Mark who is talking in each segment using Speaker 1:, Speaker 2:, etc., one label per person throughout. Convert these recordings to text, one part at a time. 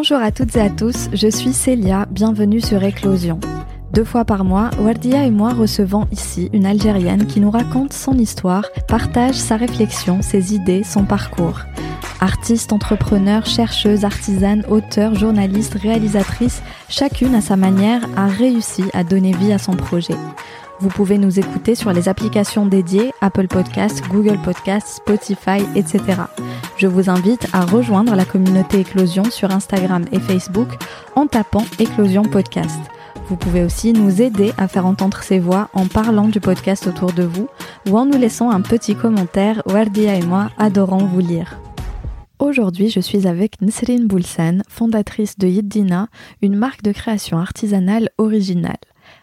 Speaker 1: Bonjour à toutes et à tous, je suis Célia, bienvenue sur Éclosion. Deux fois par mois, Wardia et moi recevons ici une Algérienne qui nous raconte son histoire, partage sa réflexion, ses idées, son parcours. Artiste, entrepreneur, chercheuse, artisane, auteur, journaliste, réalisatrice, chacune à sa manière a réussi à donner vie à son projet. Vous pouvez nous écouter sur les applications dédiées Apple Podcasts, Google Podcasts, Spotify, etc. Je vous invite à rejoindre la communauté Éclosion sur Instagram et Facebook en tapant Éclosion Podcast. Vous pouvez aussi nous aider à faire entendre ces voix en parlant du podcast autour de vous ou en nous laissant un petit commentaire. Wardia et moi adorons vous lire. Aujourd'hui, je suis avec Nesrine Boulsen, fondatrice de Yiddina, une marque de création artisanale originale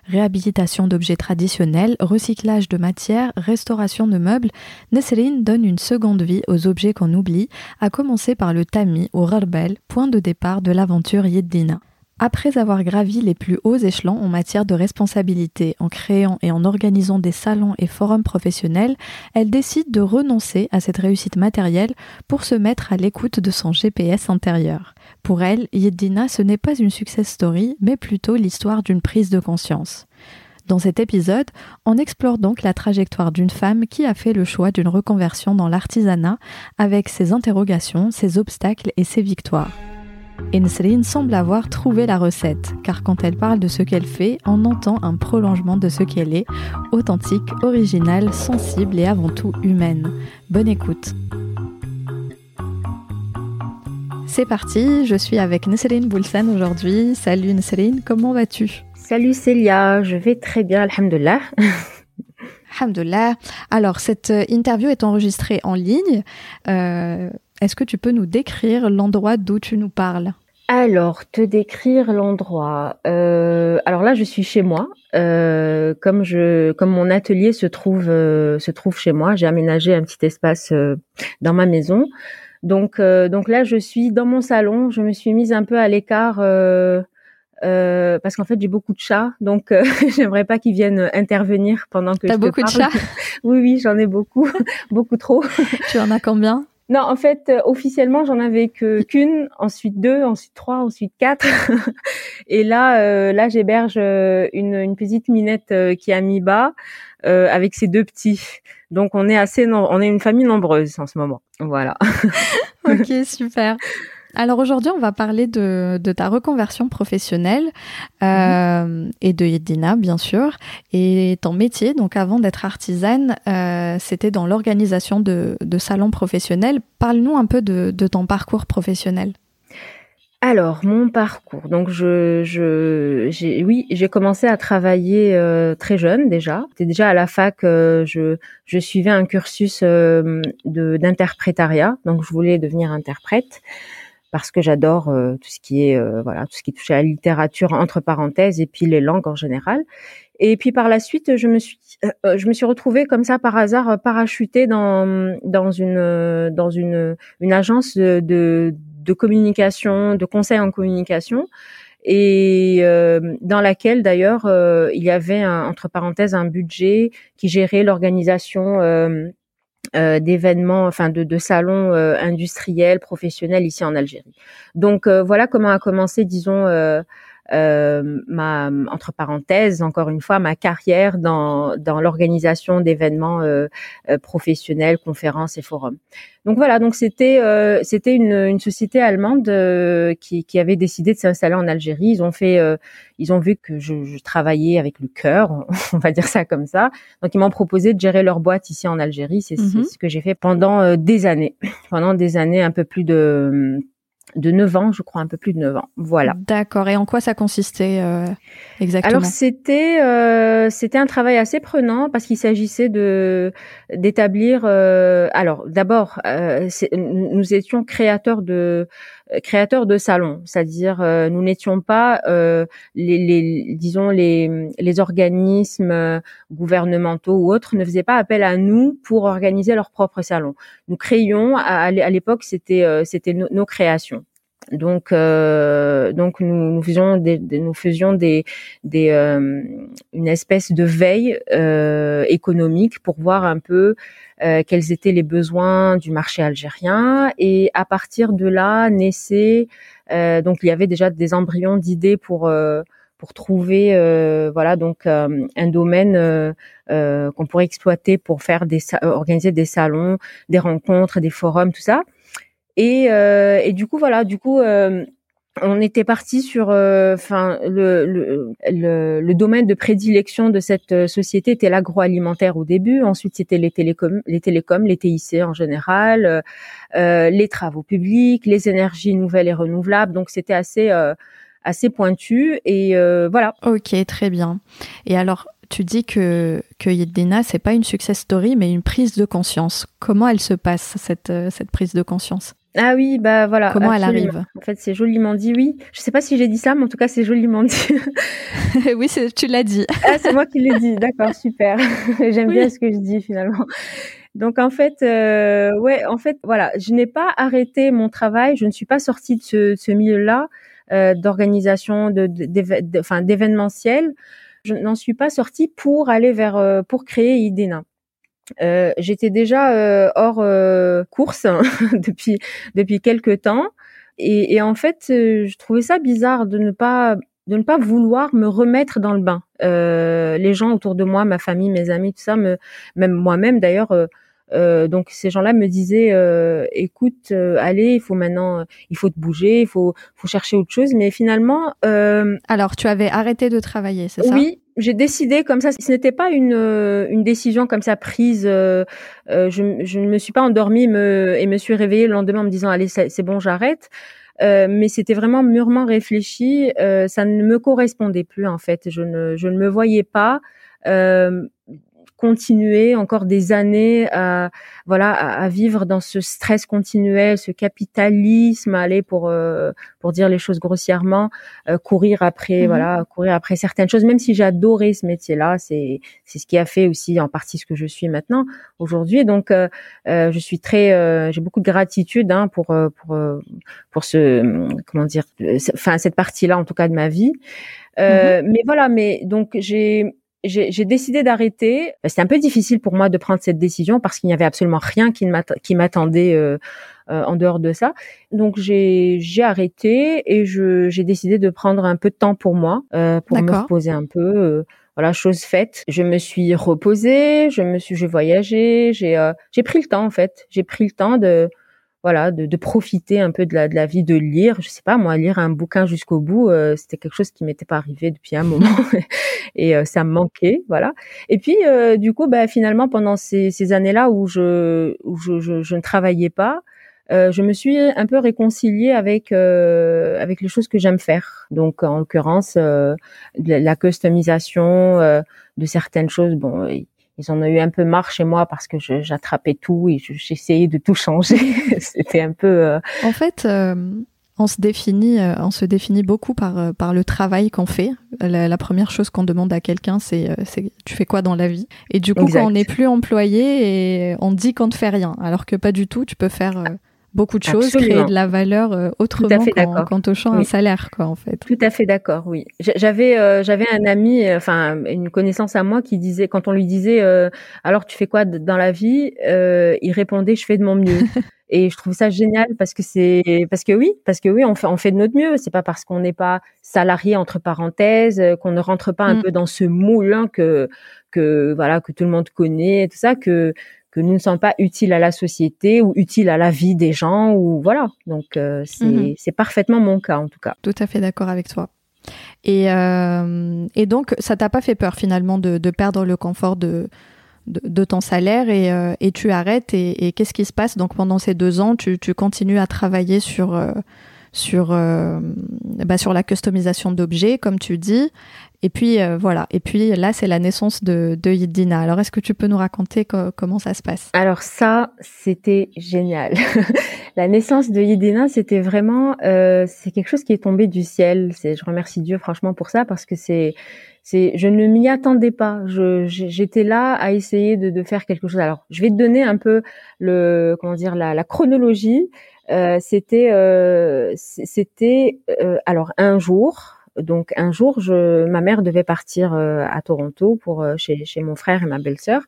Speaker 1: réhabilitation d'objets traditionnels, recyclage de matières, restauration de meubles, Nesrine donne une seconde vie aux objets qu'on oublie, à commencer par le tamis ou rarbel, point de départ de l'aventure Yeddina. Après avoir gravi les plus hauts échelons en matière de responsabilité en créant et en organisant des salons et forums professionnels, elle décide de renoncer à cette réussite matérielle pour se mettre à l'écoute de son GPS intérieur. Pour elle, Yeddina, ce n'est pas une success story, mais plutôt l'histoire d'une prise de conscience. Dans cet épisode, on explore donc la trajectoire d'une femme qui a fait le choix d'une reconversion dans l'artisanat avec ses interrogations, ses obstacles et ses victoires. Et semble avoir trouvé la recette, car quand elle parle de ce qu'elle fait, on entend un prolongement de ce qu'elle est, authentique, originale, sensible et avant tout humaine. Bonne écoute. C'est parti, je suis avec Nesrine Boulsan aujourd'hui. Salut Nesrine, comment vas-tu?
Speaker 2: Salut Célia, je vais très bien, alhamdulillah.
Speaker 1: alhamdulillah. Alors, cette interview est enregistrée en ligne. Euh, est-ce que tu peux nous décrire l'endroit d'où tu nous parles?
Speaker 2: Alors, te décrire l'endroit. Euh, alors là, je suis chez moi. Euh, comme je, comme mon atelier se trouve euh, se trouve chez moi, j'ai aménagé un petit espace dans ma maison. Donc, donc là, je suis dans mon salon. Je me suis mise un peu à l'écart parce qu'en fait, j'ai beaucoup de chats. Donc, j'aimerais pas qu'ils viennent intervenir pendant que
Speaker 1: T'as
Speaker 2: je
Speaker 1: beaucoup
Speaker 2: de
Speaker 1: chats?
Speaker 2: Oui, oui, j'en ai beaucoup, beaucoup trop.
Speaker 1: Tu en as combien?
Speaker 2: Non, en fait, euh, officiellement, j'en avais que qu'une, ensuite deux, ensuite trois, ensuite quatre. et là, euh, là, j'héberge euh, une, une petite minette qui a mis bas avec ses deux petits. Donc, on est assez, on est une famille nombreuse en ce moment. Voilà.
Speaker 1: ok, super. Alors aujourd'hui, on va parler de, ta reconversion professionnelle euh, et de Yedina, bien sûr, et ton métier. Donc avant d'être artisane, euh, c'était dans l'organisation de, salons professionnels. Parle-nous un peu de, ton parcours professionnel.
Speaker 2: Alors mon parcours, donc je, j'ai, oui, j'ai commencé à travailler euh, très jeune déjà. C'était déjà à la fac, je, je suivais un cursus de d'interprétariat, donc je voulais devenir interprète parce que j'adore euh, tout ce qui est euh, voilà tout ce qui touche à la littérature entre parenthèses et puis les langues en général. Et puis par la suite, je me suis euh, je me suis retrouvée comme ça par hasard parachutée dans dans une dans une une agence de de communication, de conseil en communication et dans laquelle d'ailleurs il y avait un, entre parenthèses un budget qui gérait l'organisation euh, d'événements, enfin de, de salons euh, industriels, professionnels ici en Algérie. Donc euh, voilà comment a commencé, disons, euh, ma entre parenthèses encore une fois ma carrière dans dans l'organisation d'événements euh, euh, professionnels, conférences et forums. Donc voilà, donc c'était c'était une, une société allemande qui qui avait décidé de s'installer en Algérie. Ils ont fait ils ont vu que je, je travaillais avec le cœur, on va dire ça comme ça. Donc ils m'ont proposé de gérer leur boîte ici en Algérie. C'est mm-hmm. ce que j'ai fait pendant des années, pendant des années, un peu plus de de 9 ans, je crois, un peu plus de 9 ans. Voilà.
Speaker 1: D'accord. Et en quoi ça consistait euh, exactement?
Speaker 2: Alors c'était euh, c'était un travail assez prenant parce qu'il s'agissait de d'établir. Euh, alors d'abord, nous étions créateurs de créateurs de salons, c'est-à-dire nous n'étions pas les, les, disons les les organismes gouvernementaux ou autres ne faisaient pas appel à nous pour organiser leurs propres salons. Nous créions à, à l'époque c'était c'était nos créations. Donc, euh, donc nous, nous faisions des, nous faisions des, des euh, une espèce de veille euh, économique pour voir un peu euh, quels étaient les besoins du marché algérien. Et à partir de là naissait euh, donc il y avait déjà des embryons d'idées pour pour trouver voilà donc un domaine qu'on pourrait exploiter pour faire des organiser des salons, des rencontres, des forums, tout ça. Et, euh, et du coup, voilà, du coup, euh, on était parti sur, euh, enfin, le, le, le, domaine de prédilection de cette société était l'agroalimentaire au début. Ensuite, c'était les télécoms, les télécoms, les TIC en général, euh, les travaux publics, les énergies nouvelles et renouvelables. Donc, c'était assez assez pointu et voilà.
Speaker 1: Ok, très bien. Et alors, tu dis que que Yedina c'est pas une success story mais une prise de conscience. Comment elle se passe cette cette prise de conscience?
Speaker 2: Ah oui, bah voilà.
Speaker 1: Comment elle arrive
Speaker 2: En fait, c'est joliment dit, oui. Je sais pas si j'ai dit ça, mais en tout cas, c'est joliment dit.
Speaker 1: oui, tu l'as dit.
Speaker 2: ah, c'est moi qui l'ai dit. D'accord, super. J'aime bien ce que je dis finalement. Donc en fait, euh, ouais, en fait, voilà, je n'ai pas arrêté mon travail. Je ne suis pas sortie de ce, ce milieu-là euh, d'organisation, de, enfin d'événementiel. Je n'en suis pas sortie pour aller vers, euh, pour créer Idena. Euh, j'étais déjà euh, hors euh, course depuis depuis quelques temps et, et en fait je trouvais ça bizarre de ne pas de ne pas vouloir me remettre dans le bain. les gens autour de moi, ma famille, mes amis, tout ça, me, même moi-même d'ailleurs, euh, donc ces gens-là me disaient, euh, écoute, euh, allez, il faut maintenant, il faut te bouger, il faut, faut chercher autre chose. Mais finalement,
Speaker 1: alors tu avais arrêté de travailler, c'est ça?
Speaker 2: Oui, j'ai décidé comme ça. Ce n'était pas une, une décision comme ça prise. je, je ne me suis pas endormie me, et me suis réveillée le lendemain en me disant, allez, c'est bon, j'arrête. Euh, mais c'était vraiment mûrement réfléchi. Euh, ça ne me correspondait plus en fait. Je ne, je ne me voyais pas euh, continuer encore des années à voilà à, vivre dans ce stress continuel, ce capitalisme, aller pour euh, pour dire les choses grossièrement, euh, courir après mhm. voilà courir après certaines choses. Même si j'adorais ce métier-là, c'est c'est ce qui a fait aussi en partie ce que je suis maintenant aujourd'hui. Donc euh, je suis très j'ai beaucoup de gratitude hein, pour pour pour ce comment dire enfin cette partie-là en tout cas de ma vie. Mhm. Mais voilà, mais donc j'ai j'ai décidé d'arrêter. C'était un peu difficile pour moi de prendre cette décision parce qu'il n'y avait absolument rien qui m'attendait euh, euh, en dehors de ça. Donc j'ai arrêté et j'ai décidé de prendre un peu de temps pour moi, euh, pour me reposer un peu. Euh, voilà, chose faite. Je me suis reposée, je me suis, j'ai voyagé, j'ai j'ai pris le temps en fait. J'ai pris le temps de voilà, de, de, profiter un peu de la, de la vie, de lire. Je sais pas, moi, lire un bouquin jusqu'au bout, euh, c'était quelque chose qui m'était pas arrivé depuis un moment et euh, ça me manquait, voilà. Et puis, euh, du coup, bah, finalement, pendant ces, ces années-là où je, où je, je, je ne travaillais pas, je me suis un peu réconciliée avec avec les choses que j'aime faire. Donc, en l'occurrence, la, la, customisation de certaines choses. Bon, ils en ont eu un peu marre chez moi parce que j'attrapais tout et j'essayais de tout changer. C'était un peu. Euh,
Speaker 1: en fait, euh, on se définit, euh, on se définit beaucoup par par le travail qu'on fait. La, première chose qu'on demande à quelqu'un, c'est tu fais quoi dans la vie? Et du coup, quand on n'est plus employé, et on dit qu'on ne fait rien, alors que pas du tout. Tu peux faire beaucoup de choses, créer de la valeur euh, autrement qu'en touchant un salaire, quoi, en fait.
Speaker 2: Tout à fait d'accord, oui. J'avais euh, j'avais un ami, euh, enfin une connaissance à moi qui disait, quand on lui disait, alors tu fais quoi dans la vie, il répondait, je fais de mon mieux. Et je trouve ça génial parce que c'est parce que oui, parce que oui, on fait on fait de notre mieux. C'est pas parce qu'on n'est pas salarié entre parenthèses, qu'on ne rentre pas un mm. peu dans ce moule hein, que que voilà que tout le monde connaît, tout ça que que nous ne sommes pas utiles à la société ou utiles à la vie des gens ou voilà. Donc euh, mhm. c'est parfaitement mon cas en tout cas.
Speaker 1: Tout à fait d'accord avec toi. Et, euh, et donc ça t'a pas fait peur finalement de, de perdre le confort de, de, ton salaire et, euh, et tu arrêtes et, et qu'est-ce qui se passe? Donc pendant ces deux ans tu, tu continues à travailler sur sur bah, sur la customisation d'objets comme tu dis et puis euh, voilà. Et puis là, c'est la naissance de, de Yidina. Alors, est-ce que tu peux nous raconter comment ça se passe?
Speaker 2: Alors ça, c'était génial. La naissance de Yidina, c'était vraiment, euh, c'est quelque chose qui est tombé du ciel. Je remercie Dieu franchement pour ça parce que c'est, c'est, je ne m'y attendais pas. J'étais là à essayer de, de, faire quelque chose. Alors, je vais te donner un peu le, comment dire, la, la chronologie. Euh, c'était, euh, c'était, euh, alors un jour, donc un jour, je, ma mère devait partir euh, à Toronto pour euh, chez, chez mon frère et ma belle-sœur.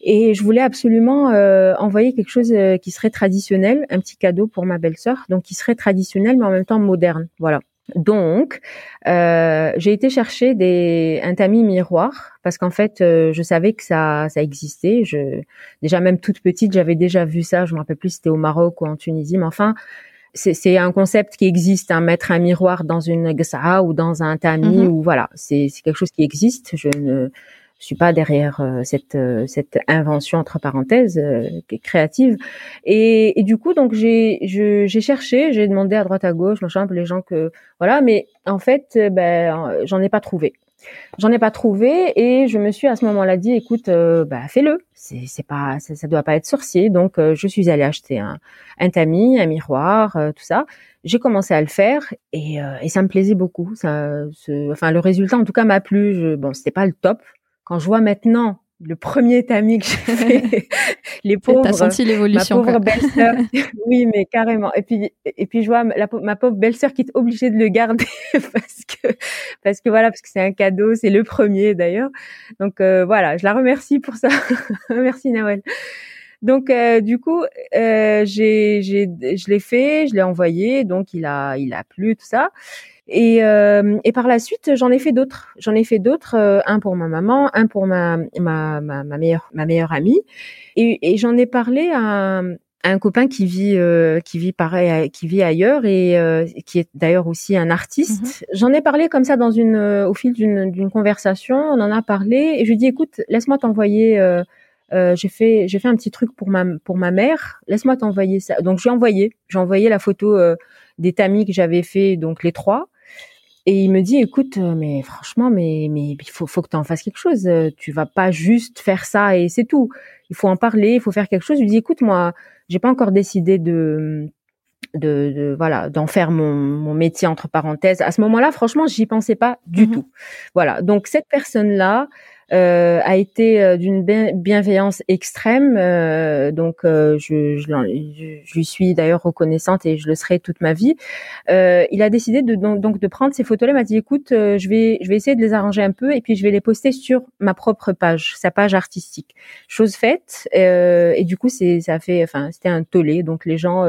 Speaker 2: Et je voulais absolument euh, envoyer quelque chose qui serait traditionnel, un petit cadeau pour ma belle-sœur, donc qui serait traditionnel mais en même temps moderne. Voilà. Donc, euh, j'ai été chercher des un tamis miroir parce qu'en fait, je savais que ça ça existait. Je déjà même toute petite, j'avais déjà vu ça. Je me rappelle plus si c'était au Maroc ou en Tunisie, mais enfin, c'est un concept qui existe, hein, mettre un miroir dans une gsa ou dans un tamis mhm. ou voilà, c'est quelque chose qui existe. Je ne suis pas derrière euh, cette euh, cette invention entre parenthèses euh, créative et, et, du coup donc j'ai j'ai cherché j'ai demandé à droite à gauche machin les gens que voilà mais en fait ben j'en ai pas trouvé J'en ai pas trouvé et je me suis à ce moment-là dit écoute euh, bah fais-le. C'est pas ça, ça, doit pas être sorcier. Donc euh, je suis allée acheter un un tamis un miroir euh, tout ça. J'ai commencé à le faire et, et ça me plaisait beaucoup. Ça enfin le résultat en tout cas m'a plu. Je, bon c'était pas le top. Quand je vois maintenant le premier tamis que j'ai fait, les pauvres,
Speaker 1: T'as senti l'évolution,
Speaker 2: ma pauvre belle-sœur, oui, mais carrément. Et puis, et puis je vois ma pauvre belle-sœur qui est obligée de le garder parce que, parce que voilà, parce que c'est un cadeau, c'est le premier d'ailleurs. Donc euh, voilà, je la remercie pour ça. Merci Nawel. Donc euh, du coup, euh, j'ai, j'ai, je l'ai fait, je l'ai envoyé, donc il a, il a plu tout ça. Et, euh, et par la suite, j'en ai fait d'autres. J'en ai fait d'autres, euh, un pour ma maman, un pour ma ma, ma, ma meilleure ma meilleure amie. Et, et j'en ai parlé à, un copain qui vit euh, qui vit pareil qui vit ailleurs et qui est d'ailleurs aussi un artiste. Mhm. J'en ai parlé comme ça dans une au fil d'une d'une conversation, on en a parlé et je lui dis écoute, laisse-moi t'envoyer j'ai fait j'ai fait un petit truc pour ma pour ma mère, laisse-moi t'envoyer ça. Donc j'ai envoyé, j'ai envoyé la photo des tamis que j'avais fait donc les trois et il me dit, écoute, euh, mais franchement, mais mais il faut faut que tu en fasses quelque chose. Euh, tu vas pas juste faire ça et c'est tout. Il faut en parler, il faut faire quelque chose. Je lui dis, écoute, moi, j'ai pas encore décidé de de, de voilà d'en faire mon, mon métier entre parenthèses. À ce moment-là, franchement, j'y pensais pas du mmh tout. Voilà. Donc cette personne là euh, a été euh, d'une bienveillance extrême. Euh, donc, je, je, je, lui suis d'ailleurs reconnaissante et je le serai toute ma vie. il a décidé de donc, de prendre ces photos-là. Il m'a dit écoute, je vais je vais essayer de les arranger un peu et puis je vais les poster sur ma propre page, sa page artistique. Chose faite. et du coup, c'est ça a fait, enfin, c'était un tollé. Donc les gens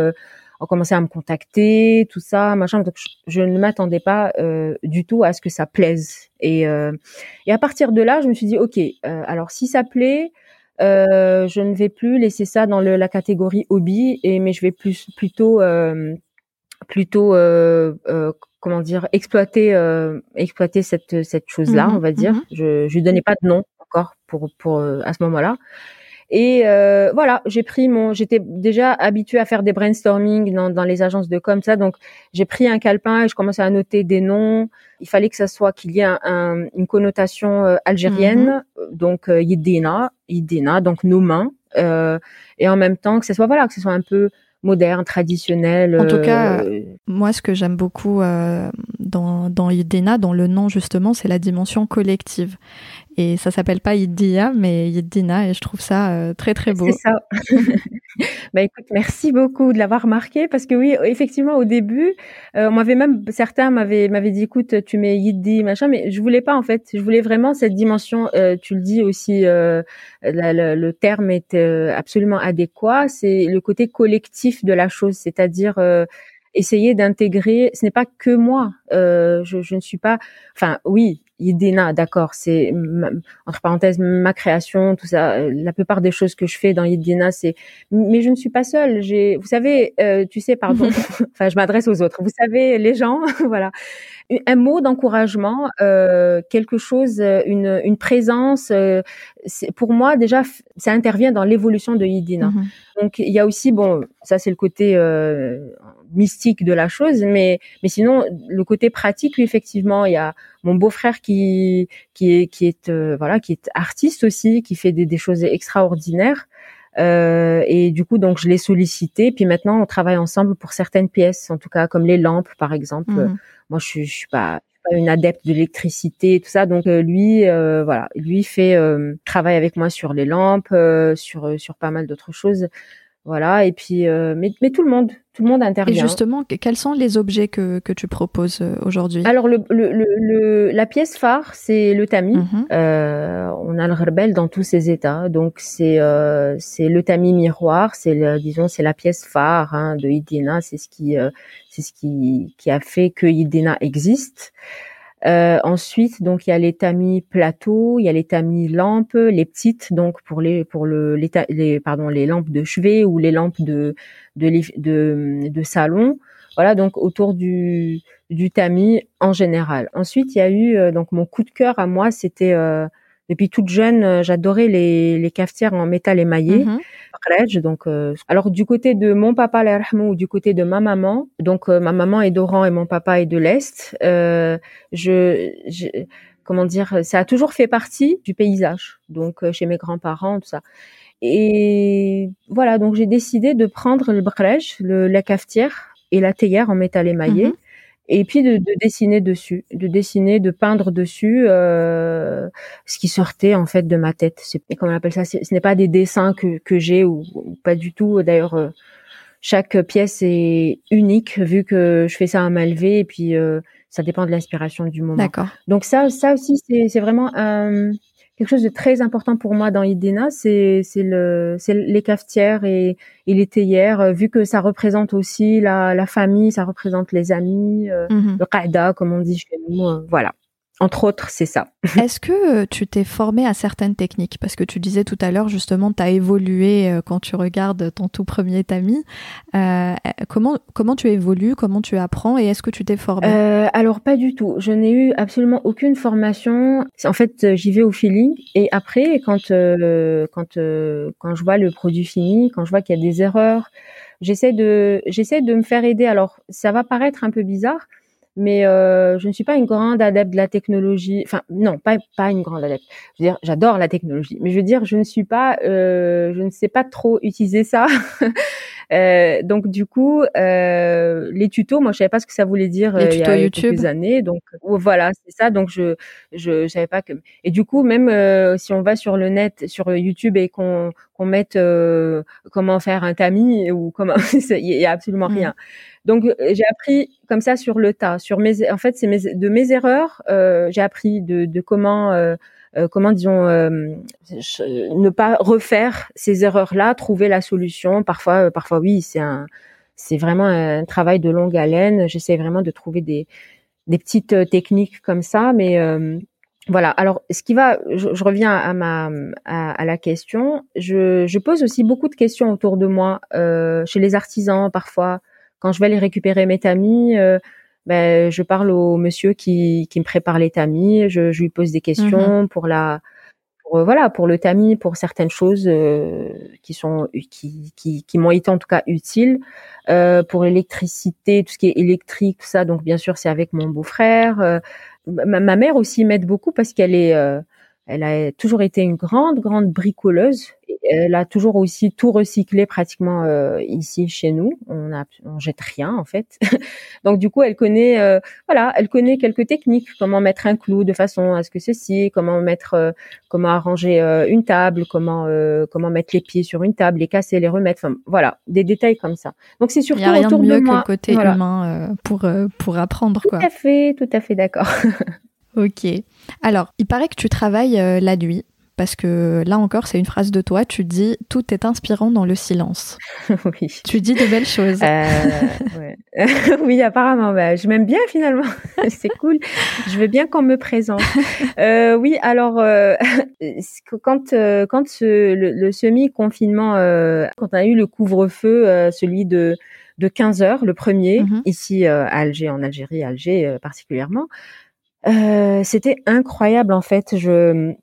Speaker 2: ont commencé à me contacter, tout ça, machin. Donc je, ne m'attendais pas euh, du tout à ce que ça plaise. Et, euh, et à partir de là, je me suis dit, ok, euh, alors si ça plaît, euh, je ne vais plus laisser ça dans le, la catégorie hobby, et mais je vais plus plutôt euh, plutôt euh, comment dire exploiter exploiter cette cette chose là, mmh on va dire. Mmh je je lui donnais pas de nom encore pour pour à ce moment-là. Et euh, voilà, j'ai pris mon, j'étais déjà habituée à faire des brainstorming dans, dans les agences de com, ça. Donc j'ai pris un calepin et je commençais à noter des noms. Il fallait que ça soit qu'il y ait un, une connotation euh, algérienne, mm-hmm. donc euh, Yidina, Yidina, donc nos mains, euh, et en même temps que ce soit voilà, que ce soit un peu moderne, traditionnel.
Speaker 1: En tout cas, euh, moi, ce que j'aime beaucoup euh, dans, dans Yidina, dans le nom justement, c'est la dimension collective. Et ça s'appelle pas Yidia, mais Yidina, et je trouve ça euh, très très beau.
Speaker 2: C'est ça. bah écoute, merci beaucoup de l'avoir remarqué parce que oui, effectivement, au début, on m'avait même certains m'avaient m'avaient dit, écoute, tu mets Yiddi, machin, mais je voulais pas en fait. Je voulais vraiment cette dimension. tu le dis aussi, le terme est absolument adéquat. C'est le côté collectif de la chose, c'est-à-dire essayer d'intégrer. Ce n'est pas que moi. Euh, je, je, ne suis pas. Enfin, oui, Yidina, d'accord. C'est entre parenthèses ma création, tout ça. Euh, la plupart des choses que je fais dans Yidina, c'est. Mais je ne suis pas seule. J'ai. Vous savez, euh, tu sais, pardon. enfin, je m'adresse aux autres. Vous savez, les gens, voilà. Un mot d'encouragement, euh, quelque chose, une, une présence. Euh, pour moi, déjà, ça intervient dans l'évolution de Yidina. Mhm. Donc, il y a aussi, bon, ça c'est le côté euh, mystique de la chose, mais mais sinon le côté pratique, oui, effectivement, il y a mon beau-frère qui qui est qui est euh, voilà qui est artiste aussi, qui fait des, des choses extraordinaires. et du coup, donc, je l'ai sollicité. Puis maintenant, on travaille ensemble pour certaines pièces, en tout cas comme les lampes, par exemple. Mhm. Moi, je je suis pas une adepte de l'électricité et tout ça. Donc lui, voilà, lui fait travaille avec moi sur les lampes, sur sur pas mal d'autres choses. Voilà, et puis, euh, mais, mais, tout le monde, tout le monde intervient.
Speaker 1: Et justement, quels sont les objets que, que tu proposes euh, aujourd'hui?
Speaker 2: Alors, le, le, le, la pièce phare, c'est le tamis. Mhm. euh, on a le rebelle dans tous ses états. Donc, c'est euh, c'est le tamis miroir, c'est disons, c'est la pièce phare hein, de Idina. C'est ce qui euh, c'est ce qui qui a fait que Idina existe. Euh, ensuite, donc il y a les tamis plateaux, il y a les tamis lampes, les petites donc pour les pour le les, les pardon les lampes de chevet ou les lampes de de de, de salon. Voilà donc autour du du tamis en général. Ensuite, il y a eu euh, donc mon coup de cœur à moi, c'était euh, depuis toute jeune, euh, j'adorais les, les cafetières en métal émaillé. Mm donc, euh, alors du côté de mon papa, ou du côté de ma maman, donc euh, ma maman est d'Oran et mon papa est de l'Est. Euh, je, je, comment dire, ça a toujours fait partie du paysage. Donc chez mes grands-parents, tout ça. Et voilà, donc j'ai décidé de prendre le brèche, le, la cafetière et la théière en métal émaillé. Mhm et puis de, de, dessiner dessus, de dessiner, de peindre dessus euh, ce qui sortait en fait de ma tête. C'est comment on appelle ça? Ce n'est pas des dessins que, que j'ai ou, pas du tout. D'ailleurs, euh, chaque pièce est unique vu que je fais ça à main levée et puis euh, ça dépend de l'inspiration du moment.
Speaker 1: D'accord.
Speaker 2: Donc ça, ça aussi c'est vraiment un quelque chose de très important pour moi dans Idena, c'est c'est le c'est les cafetières et, et les théières, euh, vu que ça représente aussi la, la famille, ça représente les amis, mm-hmm. le qaida comme on dit chez nous, euh, voilà entre autres, c'est ça.
Speaker 1: Est-ce que euh, tu t'es formé à certaines techniques? Parce que tu disais tout à l'heure, justement, tu as évolué euh, quand tu regardes ton tout premier tamis. Euh, comment, comment tu évolues? Comment tu apprends? Et est-ce que tu t'es formé
Speaker 2: euh, Alors, pas du tout. Je n'ai eu absolument aucune formation. En fait, j'y vais au feeling. Et après, quand, euh, quand, quand je vois le produit fini, quand je vois qu'il y a des erreurs, j'essaie de, j'essaie de me faire aider. Alors, ça va paraître un peu bizarre mais euh, je ne suis pas une grande adepte de la technologie. Enfin, non, pas pas une grande adepte. Je veux dire, j'adore la technologie, mais je veux dire, je ne suis pas, euh, je ne sais pas trop utiliser ça. Euh, donc du coup, euh, les tutos, moi je savais pas ce que ça voulait dire
Speaker 1: les tutos
Speaker 2: il y a
Speaker 1: YouTube?
Speaker 2: quelques années. Donc voilà, c'est ça. Donc je je, savais pas que. Et du coup, même si on va sur le net, sur YouTube et qu'on qu'on mette comment faire un tamis ou comment, il y a absolument mmh. rien. Donc j'ai appris comme ça sur le tas. Sur mes, en fait, c'est mes, de mes erreurs, euh, j'ai appris de, de comment, euh, euh comment disons, euh, ne pas refaire ces erreurs-là, trouver la solution. Parfois, euh, parfois oui, c'est un, c'est vraiment un travail de longue haleine. J'essaie vraiment de trouver des, des petites techniques comme ça, mais voilà. Alors, ce qui va, je, je reviens à ma à, à, la question. Je, je pose aussi beaucoup de questions autour de moi, euh, chez les artisans parfois quand je vais aller récupérer mes tamis, euh, ben, je parle au monsieur qui, qui me prépare les tamis, je, je lui pose des questions mmh pour la pour, euh, voilà pour le tamis, pour certaines choses euh, qui sont qui, qui, qui m'ont été en tout cas utiles euh, pour l'électricité, tout ce qui est électrique, tout ça. Donc bien sûr c'est avec mon beau-frère. Euh, ma, ma, mère aussi m'aide beaucoup parce qu'elle est elle a toujours été une grande, grande bricoleuse. Elle a toujours aussi tout recyclé pratiquement euh, ici chez nous. On a, on jette rien en fait. Donc du coup, elle connaît, euh, voilà, elle connaît quelques techniques, comment mettre un clou de façon à ce que ceci, comment mettre, euh, comment arranger une table, comment, comment mettre les pieds sur une table, les casser, les remettre. Enfin, voilà, des détails comme ça. Donc c'est surtout
Speaker 1: Il y a rien
Speaker 2: autour
Speaker 1: de mieux
Speaker 2: que
Speaker 1: le côté humain pour pour apprendre
Speaker 2: tout
Speaker 1: quoi.
Speaker 2: Tout à fait, tout à fait d'accord.
Speaker 1: Ok. Alors, il paraît que tu travailles la nuit, parce que là encore, c'est une phrase de toi, tu dis « tout est inspirant dans le silence
Speaker 2: oui. ».
Speaker 1: Tu dis de belles choses.
Speaker 2: Euh, oui, apparemment, bah, je m'aime bien finalement, c'est cool. Je veux bien qu'on me présente. Euh, oui, alors, euh, quand, quand ce, le, semi-confinement, quand on a eu le couvre-feu, celui de de 15 heures, le premier, mm-hmm. ici à Alger, en Algérie, Alger particulièrement, euh, c'était incroyable en fait. Je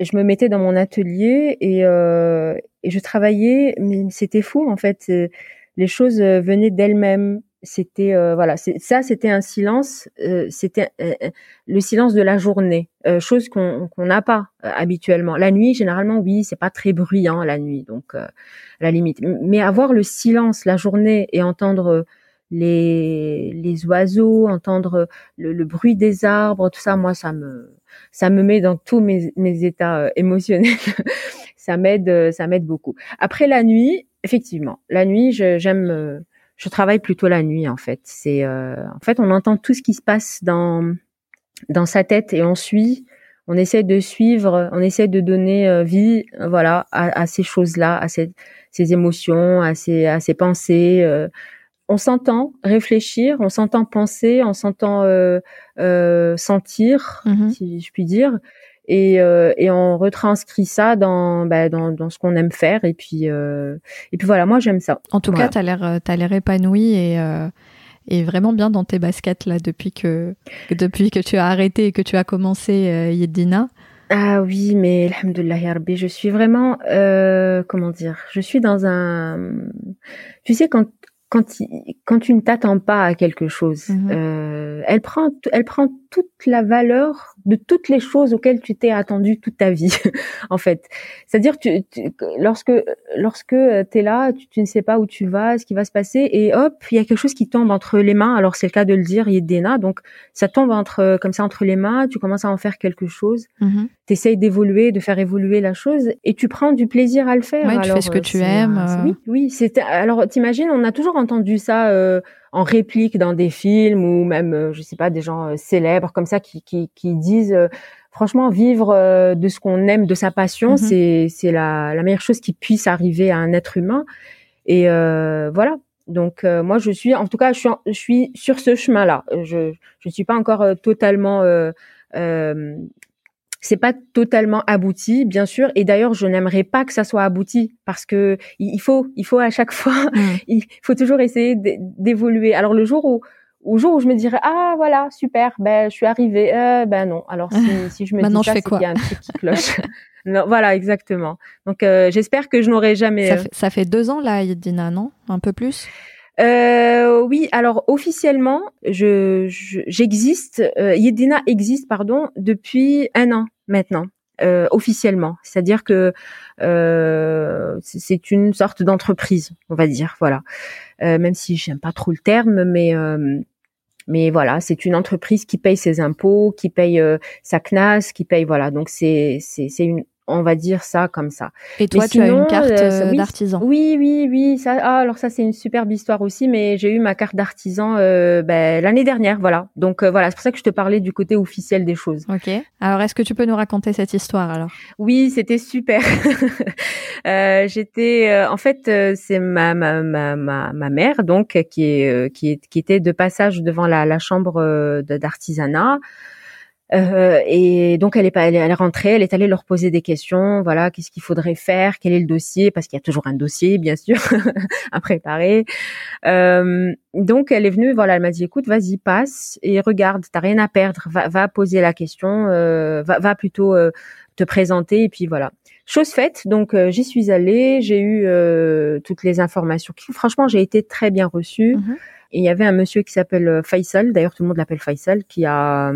Speaker 2: je me mettais dans mon atelier et, euh, et je travaillais, mais c'était fou en fait. Les choses venaient d'elles-mêmes. c'était euh, voilà, ça c'était un silence, euh, c'était le silence de la journée, chose qu'on n'a pas habituellement. La nuit, généralement, oui, c'est pas très bruyant la nuit, donc la limite. Mais avoir le silence la journée et entendre les les oiseaux, entendre le, le, bruit des arbres, tout ça, moi ça me ça me met dans tous mes mes états émotionnels. ça m'aide ça m'aide beaucoup. Après la nuit, effectivement, la nuit, j'aime je travaille plutôt la nuit en fait. C'est euh, en fait on entend tout ce qui se passe dans dans sa tête et on suit, on essaie de suivre, on essaie de donner euh, vie, voilà, à, ces choses-là, à ces, ces, émotions, à ces à ces pensées. Euh. On s'entend réfléchir, on s'entend penser, on s'entend sentir, mmh si je puis dire. Et, euh, et on retranscrit ça dans, bah, dans, dans ce qu'on aime faire. Et puis euh, et puis voilà moi j'aime ça.
Speaker 1: En tout cas t'as l'air euh, t'as l'air épanoui et euh, et vraiment bien dans tes baskets là depuis que, depuis que tu as arrêté et que tu as commencé euh, Yedina.
Speaker 2: Ah oui mais alhamdoulilah je suis vraiment euh, comment dire je suis dans un tu sais quand quand, quand tu ne t'attends pas à quelque chose, mmh euh, elle prend, elle prend toute la valeur de toutes les choses auxquelles tu t'es attendu toute ta vie, en fait. C'est-à-dire, tu, lorsque lorsque t'es là, tu, tu, ne sais pas où tu vas, ce qui va se passer, et hop, il y a quelque chose qui tombe entre les mains. Alors c'est le cas de le dire, Yedena. Donc ça tombe entre comme ça entre les mains. Tu commences à en faire quelque chose. Tu essayes d'évoluer, de faire évoluer la chose, et tu prends du plaisir à le faire.
Speaker 1: Ouais, tu fais ce que tu aimes.
Speaker 2: Euh. Oui, oui. C'était alors t'imagines, on a toujours entendu ça euh, en réplique dans des films ou même, euh, je sais pas, des gens euh, célèbres comme ça qui, qui, qui disent franchement vivre de ce qu'on aime, de sa passion, mm-hmm. c'est c'est la, la meilleure chose qui puisse arriver à un être humain. Et voilà. Donc moi je suis, en tout cas, je suis, je suis sur ce chemin-là. Je je suis pas encore totalement c'est pas totalement abouti, bien sûr. Et d'ailleurs, je n'aimerais pas que ça soit abouti parce que il faut, il faut à chaque fois, mm. il faut toujours essayer d'évoluer. Alors le jour où, au jour où je me dirais ah voilà super, ben je suis arrivée, euh, ben non. Alors si, si je me
Speaker 1: Maintenant,
Speaker 2: dis ça,
Speaker 1: c'est qu'il
Speaker 2: y a un truc qui cloche. non, voilà exactement. Donc euh, j'espère que je n'aurai jamais.
Speaker 1: Ça, euh, fait, ça fait deux ans là, Yedina, non? Un peu plus?
Speaker 2: Euh, oui, alors officiellement, je j'existe. Euh, Yedina existe, pardon, depuis un an maintenant. Euh, officiellement, c'est-à-dire que euh, c'est une sorte d'entreprise, on va dire, voilà. Euh, même si j'aime pas trop le terme, mais euh, mais voilà, c'est une entreprise qui paye ses impôts, qui paye sa CNAS, qui paye voilà. Donc c'est c'est c'est une on va dire ça comme ça.
Speaker 1: Et toi, tu as une carte euh, d'artisan?
Speaker 2: Oui, oui, oui. Ça, ah, alors ça, c'est une superbe histoire aussi. Mais j'ai eu ma carte d'artisan euh, ben, l'année dernière, voilà. Donc euh, voilà, c'est pour ça que je te parlais du côté officiel des choses.
Speaker 1: Ok. Alors, est-ce que tu peux nous raconter cette histoire alors?
Speaker 2: Oui, c'était super. J'étais, en fait, c'est ma, ma ma ma mère donc qui est qui est qui était de passage devant la, la chambre d'artisanat. Euh, et donc elle est pas, elle est rentrée, elle est allée leur poser des questions. Voilà, qu'est-ce qu'il faudrait faire, quel est le dossier, parce qu'il y a toujours un dossier, bien sûr, à préparer. Euh, donc elle est venue, voilà, elle m'a dit, écoute, vas-y, passe et regarde, t'as rien à perdre, va, va poser la question, euh, va, va plutôt euh, te présenter et puis voilà. Chose faite, donc euh, j'y suis allée, j'ai eu toutes les informations. Franchement, j'ai été très bien reçue. Mm-hmm. Et il y avait un monsieur qui s'appelle Faisal, d'ailleurs tout le monde l'appelle Faisal, qui a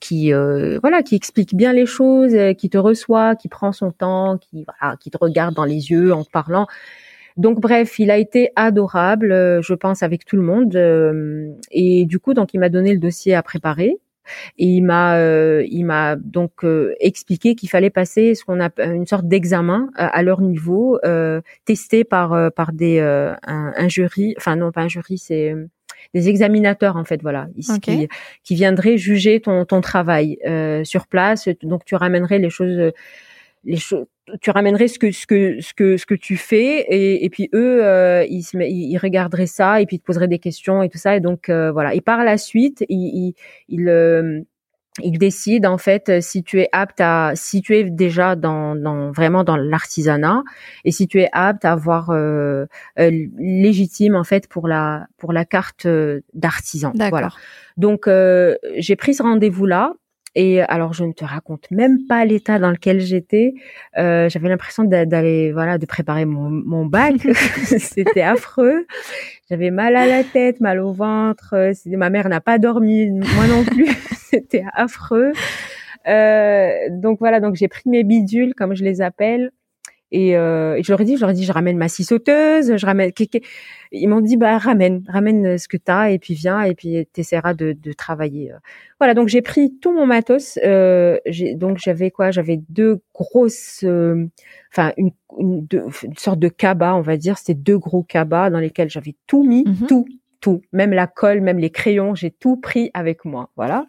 Speaker 2: qui euh, voilà qui explique bien les choses, euh, qui te reçoit, qui prend son temps, qui voilà, qui te regarde dans les yeux en te parlant. Donc bref, il a été adorable, euh, je pense avec tout le monde et du coup donc il m'a donné le dossier à préparer et il m'a il m'a donc expliqué qu'il fallait passer ce qu'on a une sorte d'examen à leur niveau testé par par des un, un, jury enfin non pas un jury c'est des examinateurs en fait, voilà, ici, qui, qui, viendraient juger ton, ton travail euh, sur place. Donc tu ramènerais les choses, les choses, tu ramènerais ce que ce que ce que ce que tu fais et, et puis eux euh, ils, se, ils regarderaient ça et puis ils te poseraient des questions et tout ça. Et donc euh, voilà. Et par la suite ils, ils, ils euh, il décide en fait euh, si tu es apte à si tu es déjà dans, dans vraiment dans l'artisanat et si tu es apte à avoir euh, euh légitime en fait pour la pour la carte euh, d'artisan. Voilà. Donc euh, j'ai pris ce rendez-vous là et alors je ne te raconte même pas l'état dans lequel j'étais. Euh, j'avais l'impression d'aller voilà de préparer mon, mon bac. C'était affreux. J'avais mal à la tête, mal au ventre. Ma mère n'a pas dormi, moi non plus. C'était affreux. donc voilà, donc j'ai pris mes bidules, comme je les appelle, et, euh, et je leur ai dit, je leur ai dit, je ramène ma scie sauteuse, je ramène. Ils m'ont dit, bah ramène, ramène ce que t'as et puis viens et puis t'essaieras de, de travailler. Voilà, donc j'ai pris tout mon matos. Euh, donc j'avais quoi J'avais deux grosses, euh, enfin une, une, une, sorte de cabas, on va dire. C'était deux gros cabas dans lesquels j'avais tout mis, mhm. tout, tout, même la colle, même les crayons, j'ai tout pris avec moi. Voilà.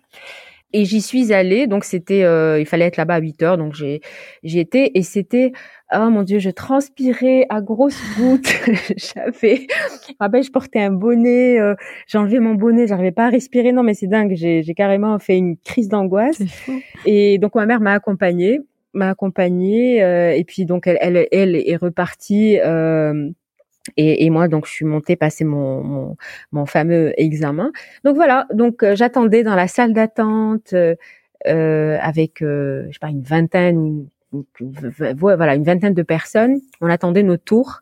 Speaker 2: Et j'y suis allée, donc c'était, euh, il fallait être là-bas à 8 heures, donc j'ai, j'y étais, et c'était, oh mon dieu, je transpirais à grosses gouttes. J'avais, je je portais un bonnet, euh, enlevé mon bonnet, j'arrivais pas à respirer. Non, mais c'est dingue, j'ai, j'ai carrément fait une crise d'angoisse. Et donc ma mère m'a accompagnée, m'a accompagnée, euh, et puis donc elle, elle, elle est repartie. Euh, et, et, moi, donc, je suis montée passer mon, mon, mon fameux examen. Donc voilà, donc euh, j'attendais dans la salle d'attente euh, euh avec, euh, je sais pas, une vingtaine, voilà, une vingtaine de personnes. On attendait notre tour.